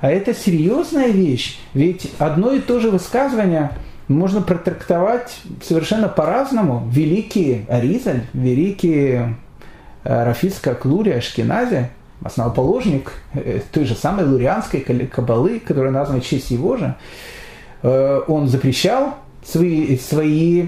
А это серьезная вещь, ведь одно и то же высказывание можно протрактовать совершенно по-разному. Великий Аризаль, великий э, Рафис Клури Ашкенази, основоположник э, той же самой лурианской кабалы, которая названа в честь его же, он запрещал свои, свои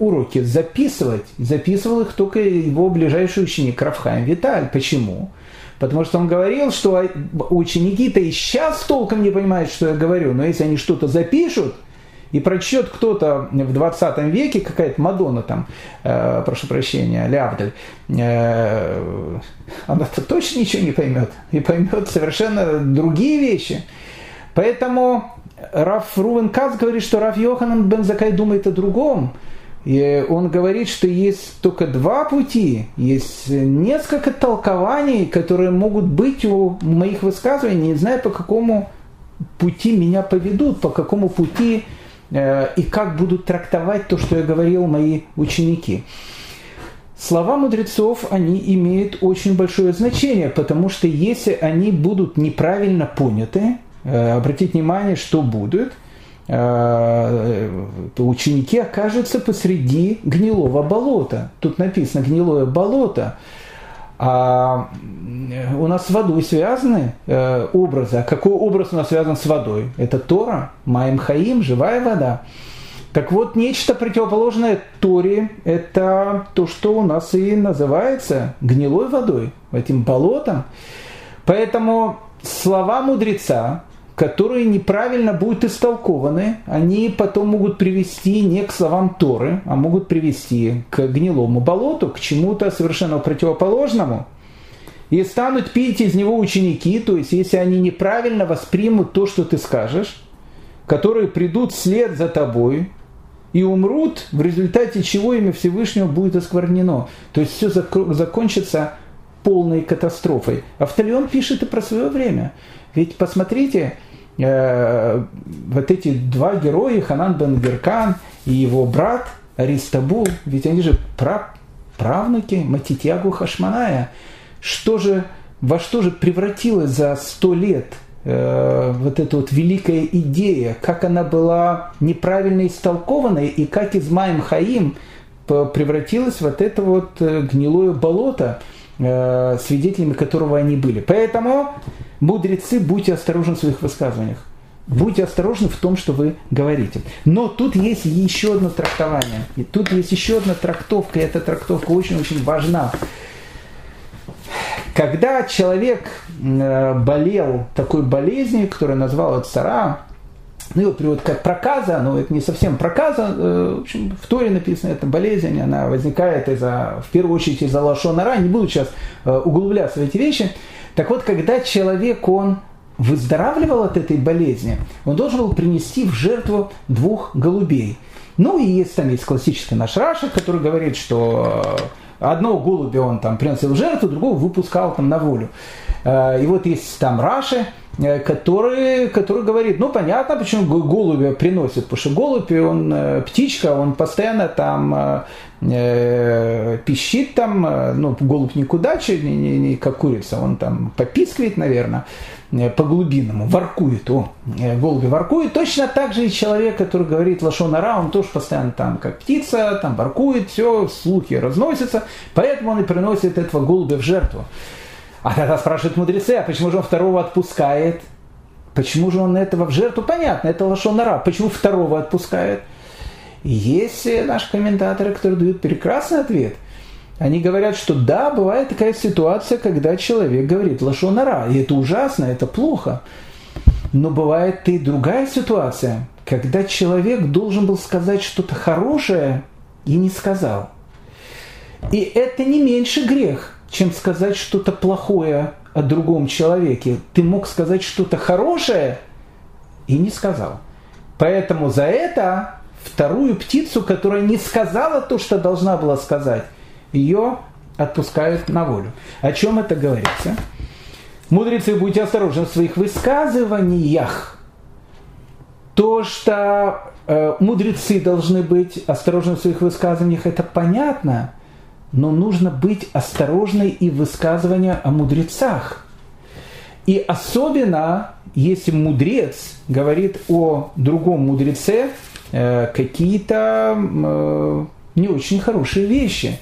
уроки записывать. Записывал их только его ближайший ученик Рафхайм Виталь. Почему? Потому что он говорил, что ученики-то и сейчас толком не понимают, что я говорю, но если они что-то запишут, и прочтет кто-то в 20 веке, какая-то Мадонна там, э, прошу прощения, Лявдаль, э, она-то точно ничего не поймет. И поймет совершенно другие вещи. Поэтому Раф Рувен Кац говорит, что Раф Йоханан Бензакай думает о другом. И он говорит, что есть только два пути, есть несколько толкований, которые могут быть у моих высказываний, не знаю, по какому пути меня поведут, по какому пути э, и как будут трактовать то, что я говорил мои ученики. Слова мудрецов, они имеют очень большое значение, потому что если они будут неправильно поняты, э, обратите внимание, что будет – Э, ученики окажутся посреди гнилого болота. Тут написано гнилое болото. А у нас с водой связаны э, образы. А какой образ у нас связан с водой? Это Тора, Маем Хаим, живая вода. Так вот, нечто противоположное Торе – это то, что у нас и называется гнилой водой, этим болотом. Поэтому слова мудреца, которые неправильно будут истолкованы, они потом могут привести не к словам Торы, а могут привести к гнилому болоту, к чему-то совершенно противоположному. И станут пить из него ученики, то есть если они неправильно воспримут то, что ты скажешь, которые придут вслед за тобой и умрут, в результате чего имя Всевышнего будет осквернено. То есть все закончится полной катастрофой. Автолеон пишет и про свое время. Ведь посмотрите, э, вот эти два героя, Ханан бен Геркан и его брат Аристабул, ведь они же прав, правнуки Матитягу Хашманая. Что же, во что же превратилась за сто лет э, вот эта вот великая идея, как она была неправильно истолкована и как Измаем Хаим превратилась в вот это вот э, гнилое болото, э, свидетелями которого они были. Поэтому Мудрецы, будьте осторожны в своих высказываниях. Будьте осторожны в том, что вы говорите. Но тут есть еще одно трактование. И тут есть еще одна трактовка, и эта трактовка очень-очень важна. Когда человек э, болел такой болезнью, которая называлась цара, ну, его перевод как проказа, но это не совсем проказа. Э, в общем, в Торе написано, это болезнь, она возникает из-за, в первую очередь из-за лошонара. Не буду сейчас э, углубляться в эти вещи. Так вот, когда человек, он выздоравливал от этой болезни, он должен был принести в жертву двух голубей. Ну и есть там есть классический наш Раша, который говорит, что э, одного голубя он там приносил в жертву, другого выпускал там на волю. И вот есть там Раши, который, который говорит, ну понятно, почему голубя приносит, потому что голубь, он птичка, он постоянно там э, пищит там, э, ну, голубь никуда, не, не, не как курица, он там попискивает, наверное, э, по глубинному, воркует, о, э, голуби воркует. Точно так же и человек, который говорит лошонара, он тоже постоянно там, как птица, там воркует, все, слухи разносятся, поэтому он и приносит этого голубя в жертву. А тогда спрашивают мудрецы, а почему же он второго отпускает? Почему же он этого в жертву? Понятно, это лошонара. Почему второго отпускает? Есть наши комментаторы, которые дают прекрасный ответ. Они говорят, что да, бывает такая ситуация, когда человек говорит лошонара, и это ужасно, это плохо. Но бывает и другая ситуация, когда человек должен был сказать что-то хорошее и не сказал. И это не меньше грех, чем сказать что-то плохое о другом человеке. Ты мог сказать что-то хорошее и не сказал. Поэтому за это вторую птицу, которая не сказала то, что должна была сказать, ее отпускают на волю. О чем это говорится? Мудрецы, будьте осторожны в своих высказываниях. То, что э, мудрецы должны быть осторожны в своих высказываниях, это понятно, но нужно быть осторожной и в высказывании о мудрецах. И особенно, если мудрец говорит о другом мудреце э, какие-то э, не очень хорошие вещи.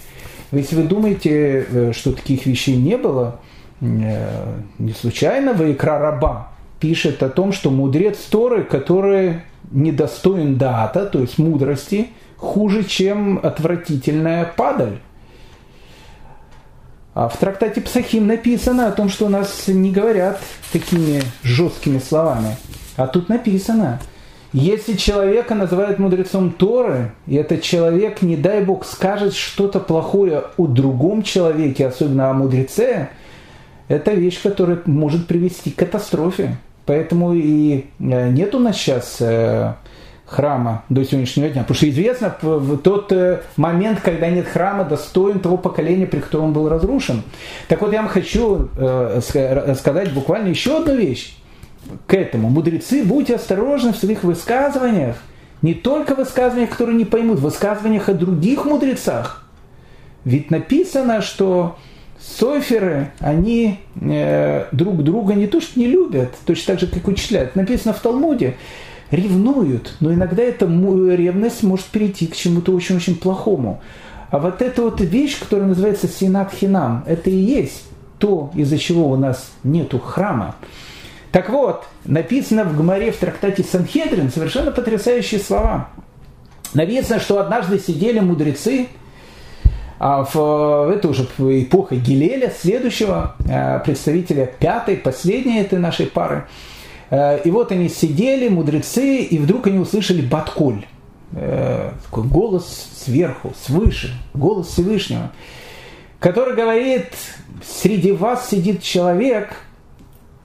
Если вы думаете, э, что таких вещей не было, Э, не случайно Вайкра Раба пишет о том, что мудрец Торы, который недостоин дата, то есть мудрости, хуже, чем отвратительная падаль. А в трактате Псахим написано о том, что у нас не говорят такими жесткими словами. А тут написано, если человека называют мудрецом Торы, и этот человек, не дай Бог, скажет что-то плохое о другом человеке, особенно о мудреце, это вещь, которая может привести к катастрофе. Поэтому и э, нет у нас сейчас э, храма до сегодняшнего дня. Потому что известно в тот э, момент, когда нет храма, достоин того поколения, при котором он был разрушен. Так вот, я вам хочу сказать буквально еще одну вещь к этому. Мудрецы, будьте осторожны в своих высказываниях. Не только высказываниях, которые не поймут, в высказываниях о других мудрецах. Ведь написано, что Соферы, они э, друг друга не то что не любят, точно так же, как учителя. Это написано в Талмуде. Ревнуют, но иногда эта ревность может перейти к чему-то очень-очень плохому. А вот эта вот вещь, которая называется синат хинам, это и есть то, из-за чего у нас нету храма. Так вот, написано в Гмаре в трактате Санхедрин совершенно потрясающие слова. Написано, что однажды сидели мудрецы – а в это уже эпоха Гилеля, следующего э, представителя пятой, последней этой нашей пары. Э, и вот они сидели, мудрецы, и вдруг они услышали Батколь. Э, такой голос сверху, свыше, голос Всевышнего, который говорит, среди вас сидит человек,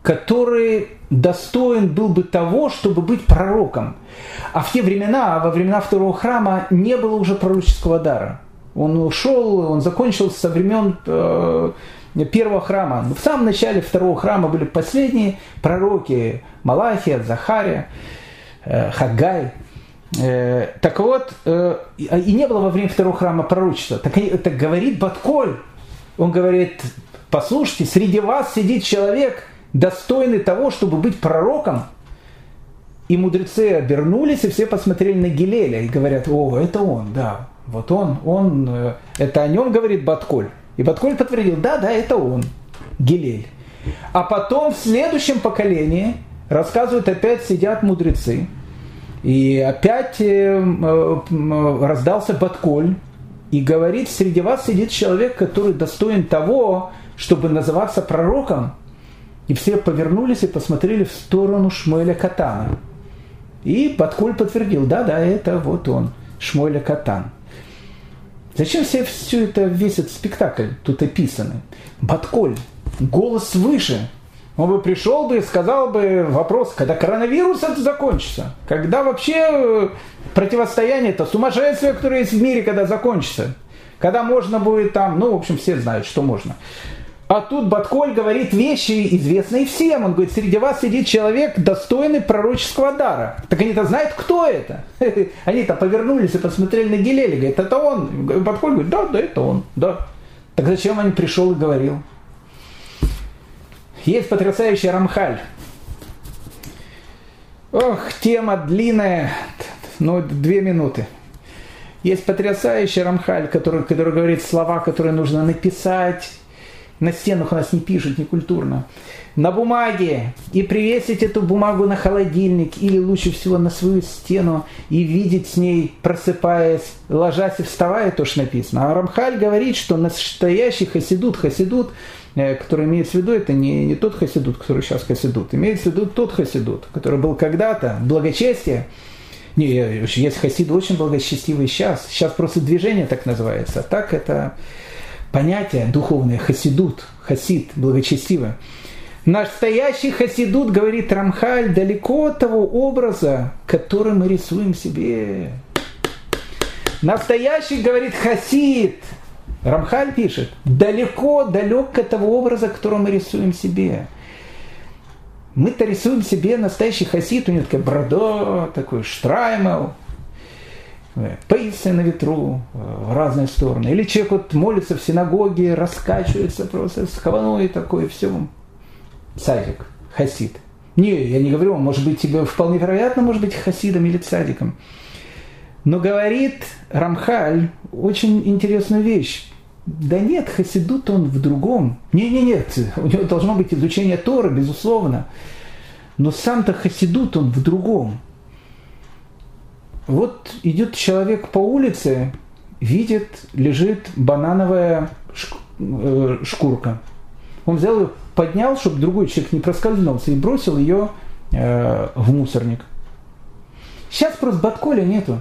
который достоин был бы того, чтобы быть пророком. А в те времена, во времена второго храма, не было уже пророческого дара. Он ушел, он закончился со времен э, первого храма. В самом начале второго храма были последние пророки Малахия, Захария, э, Хагай. Э, так вот, и не было во время второго храма пророчества. Так, так говорит Батколь, он говорит, послушайте, среди вас сидит человек, достойный того, чтобы быть пророком. И мудрецы обернулись, и все посмотрели на Гилеля и говорят, о, это он, да, вот он, он, э, это о нем говорит Батколь. И Батколь подтвердил, да, да, это он, Гилель. А потом в следующем поколении, рассказывают, опять сидят мудрецы, и опять э, э, раздался Батколь, и говорит, среди вас сидит человек, который достоин того, чтобы называться пророком. И все повернулись и посмотрели в сторону Шмуэля Катана. И Батколь подтвердил, да, да, это вот он, Шмуэля Катан. Зачем все, все это, весь этот спектакль тут описаны? Батколь, голос выше. Он бы пришел бы и сказал бы вопрос, когда коронавирус это закончится, когда вообще э, противостояние, это сумасшествие, которое есть в мире, когда закончится, когда можно будет там, ну, в общем, все знают, что можно. А тут Батколь говорит вещи, известные всем. Он говорит, среди вас сидит человек, достойный пророческого дара. Так они-то знают, кто это. Они-то повернулись и посмотрели на Гилеля. Говорит, это он. Батколь говорит, да, да, это он. Да. Так зачем он пришел и говорил? Есть потрясающий Рамхаль. Ох, тема длинная. Ну, две минуты. Есть потрясающий Рамхаль, который, который говорит слова, которые нужно написать, на стенах у нас не пишут, не культурно. На бумаге и привесить эту бумагу на холодильник или лучше всего на свою стену и видеть с ней, просыпаясь, ложась и вставая, то, что написано. А Рамхаль говорит, что настоящий хасидут, хасидут, э, который имеется в виду, это не, не тот хасидут, который сейчас хасидут, имеется в виду тот хасидут, который был когда-то, благочестие, не, есть хасиды очень благочестивые сейчас. Сейчас просто движение так называется. А так это понятие духовное, хасидут, хасид, благочестивый. Настоящий хасидут, говорит Рамхаль, далеко от того образа, который мы рисуем себе. Настоящий, говорит хасид, Рамхаль пишет, далеко, далек от того образа, который мы рисуем себе. Мы-то рисуем себе настоящий хасид, у него такая борода, такой штраймел, пейсы на ветру э, в разные стороны. Или человек вот молится в синагоге, раскачивается просто с хаваной такой, все. Цадик, хасид. Не, я не говорю, может быть тебе вполне вероятно, может быть хасидом или цадиком. Но говорит Рамхаль очень интересную вещь. Да нет, хасидут он в другом. Не-не-нет, у него должно быть изучение Тора, безусловно. Но сам-то хасидут он в другом. Вот идет человек по улице, видит, лежит банановая э, шкурка. Он взял ее, поднял, чтобы другой человек не проскользнулся, и бросил ее э, в мусорник. Сейчас просто Батколя нету.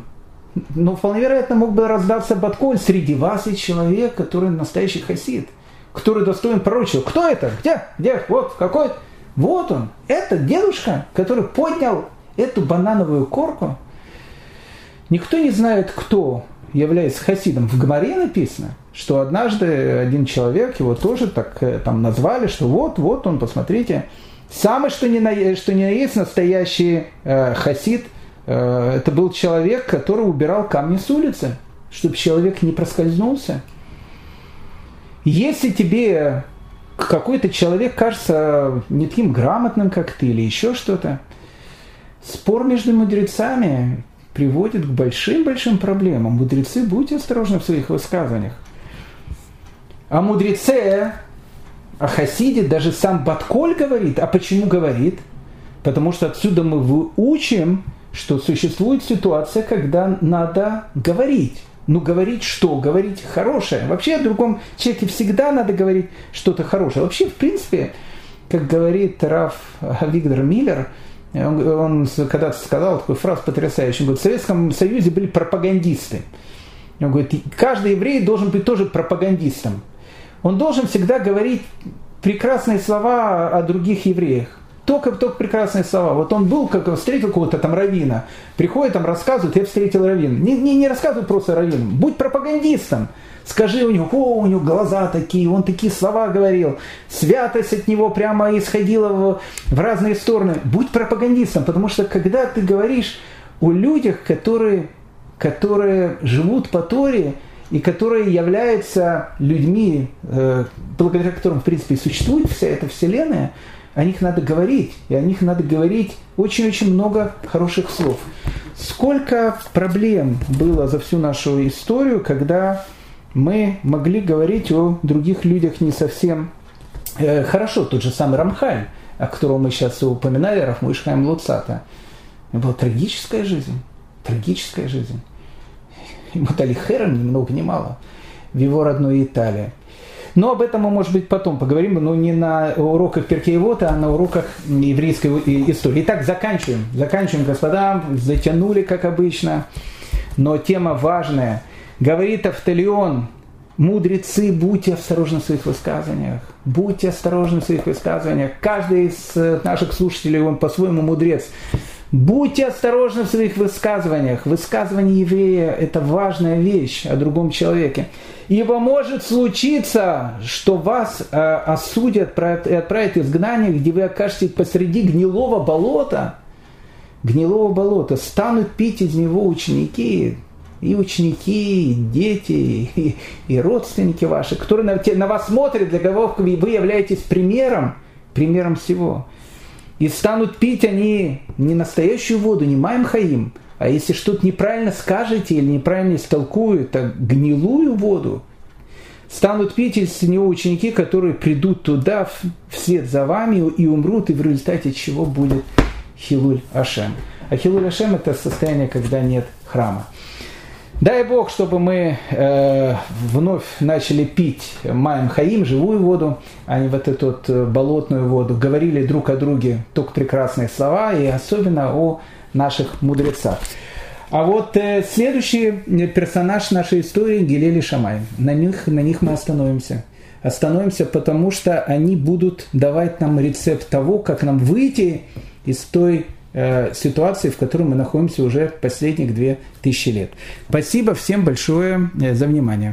Но вполне вероятно мог бы раздаться Батколь. Среди вас есть человек, который настоящий хасид, который достоин пророчества. Кто это? Где? Где? Вот, какой? Вот он. Это дедушка, который поднял эту банановую корку – Никто не знает, кто является хасидом. В Гамаре написано, что однажды один человек, его тоже так э, там назвали, что вот, вот он, посмотрите, самый что ни на, что ни на есть настоящий э, хасид, э, это был человек, который убирал камни с улицы, чтобы человек не проскользнулся. Если тебе какой-то человек кажется не таким грамотным, как ты, или еще что-то, спор между мудрецами приводит к большим-большим проблемам. Мудрецы, будьте осторожны в своих высказываниях. А мудреце, о Хасиде даже сам Батколь говорит. А почему говорит? Потому что отсюда мы выучим, что существует ситуация, когда надо говорить. Ну, говорить что? Говорить хорошее. Вообще о другом человеке всегда надо говорить что-то хорошее. Вообще, в принципе, как говорит Раф Виктор Миллер – он, он когда-то сказал такую фразу потрясающую. Он говорит, в Советском Союзе были пропагандисты. Он говорит, каждый еврей должен быть тоже пропагандистом. Он должен всегда говорить прекрасные слова о других евреях. Только, только прекрасные слова. Вот он был, как встретил кого-то там равина, приходит там рассказывает, я встретил равина. Не, не, не рассказывай просто раввину, будь пропагандистом. Скажи у него, о, у него глаза такие, он такие слова говорил, святость от него прямо исходила в, в разные стороны. Будь пропагандистом, потому что когда ты говоришь о людях, которые, которые живут по Торе, и которые являются людьми, э, благодаря которым, в принципе, существует вся эта вселенная, о них надо говорить, и о них надо говорить очень-очень много хороших слов. Сколько проблем было за всю нашу историю, когда мы могли говорить о других людях не совсем э, хорошо. Тот же самый Рамхаль, о котором мы сейчас упоминали, Рафмуишхайм Луцата. У была трагическая жизнь. Трагическая жизнь. Ему дали хером ни много ни мало в его родной Италии. Но об этом мы, может быть, потом поговорим, но не на уроках Перкеевота, а на уроках еврейской истории. Итак, заканчиваем. Заканчиваем, господа. Затянули, как обычно. Но тема важная – Говорит Автолеон, мудрецы, будьте осторожны в своих высказываниях. Будьте осторожны в своих высказываниях. Каждый из э, наших слушателей, он по-своему мудрец. Будьте осторожны в своих высказываниях. Высказывание еврея – это важная вещь о другом человеке. Ибо может случиться, что вас э, осудят и отправят изгнание, где вы окажетесь посреди гнилого болота. Гнилого болота. Станут пить из него ученики и ученики, и дети, и, и родственники ваши, которые на, на вас смотрят, для кого вы являетесь примером, примером всего. И станут пить они не настоящую воду, не маем хаим, а если что-то неправильно скажете или неправильно истолкуют, а гнилую воду, станут пить из него ученики, которые придут туда вслед за вами и умрут, и в результате чего будет Хилуль Ашем. А Хилуль Ашем это состояние, когда нет храма. Дай Бог, чтобы мы э, вновь начали пить Маем Хаим, живую воду, а не вот эту вот э, болотную воду. Говорили друг о друге только прекрасные слова, и особенно о наших мудрецах. А вот э, следующий персонаж нашей истории – Гелели Шамай. На них, на них мы остановимся. Остановимся, потому что они будут давать нам рецепт того, как нам выйти из той Э, ситуации, в которой мы находимся уже последних две тысячи лет. Спасибо всем большое э, за внимание.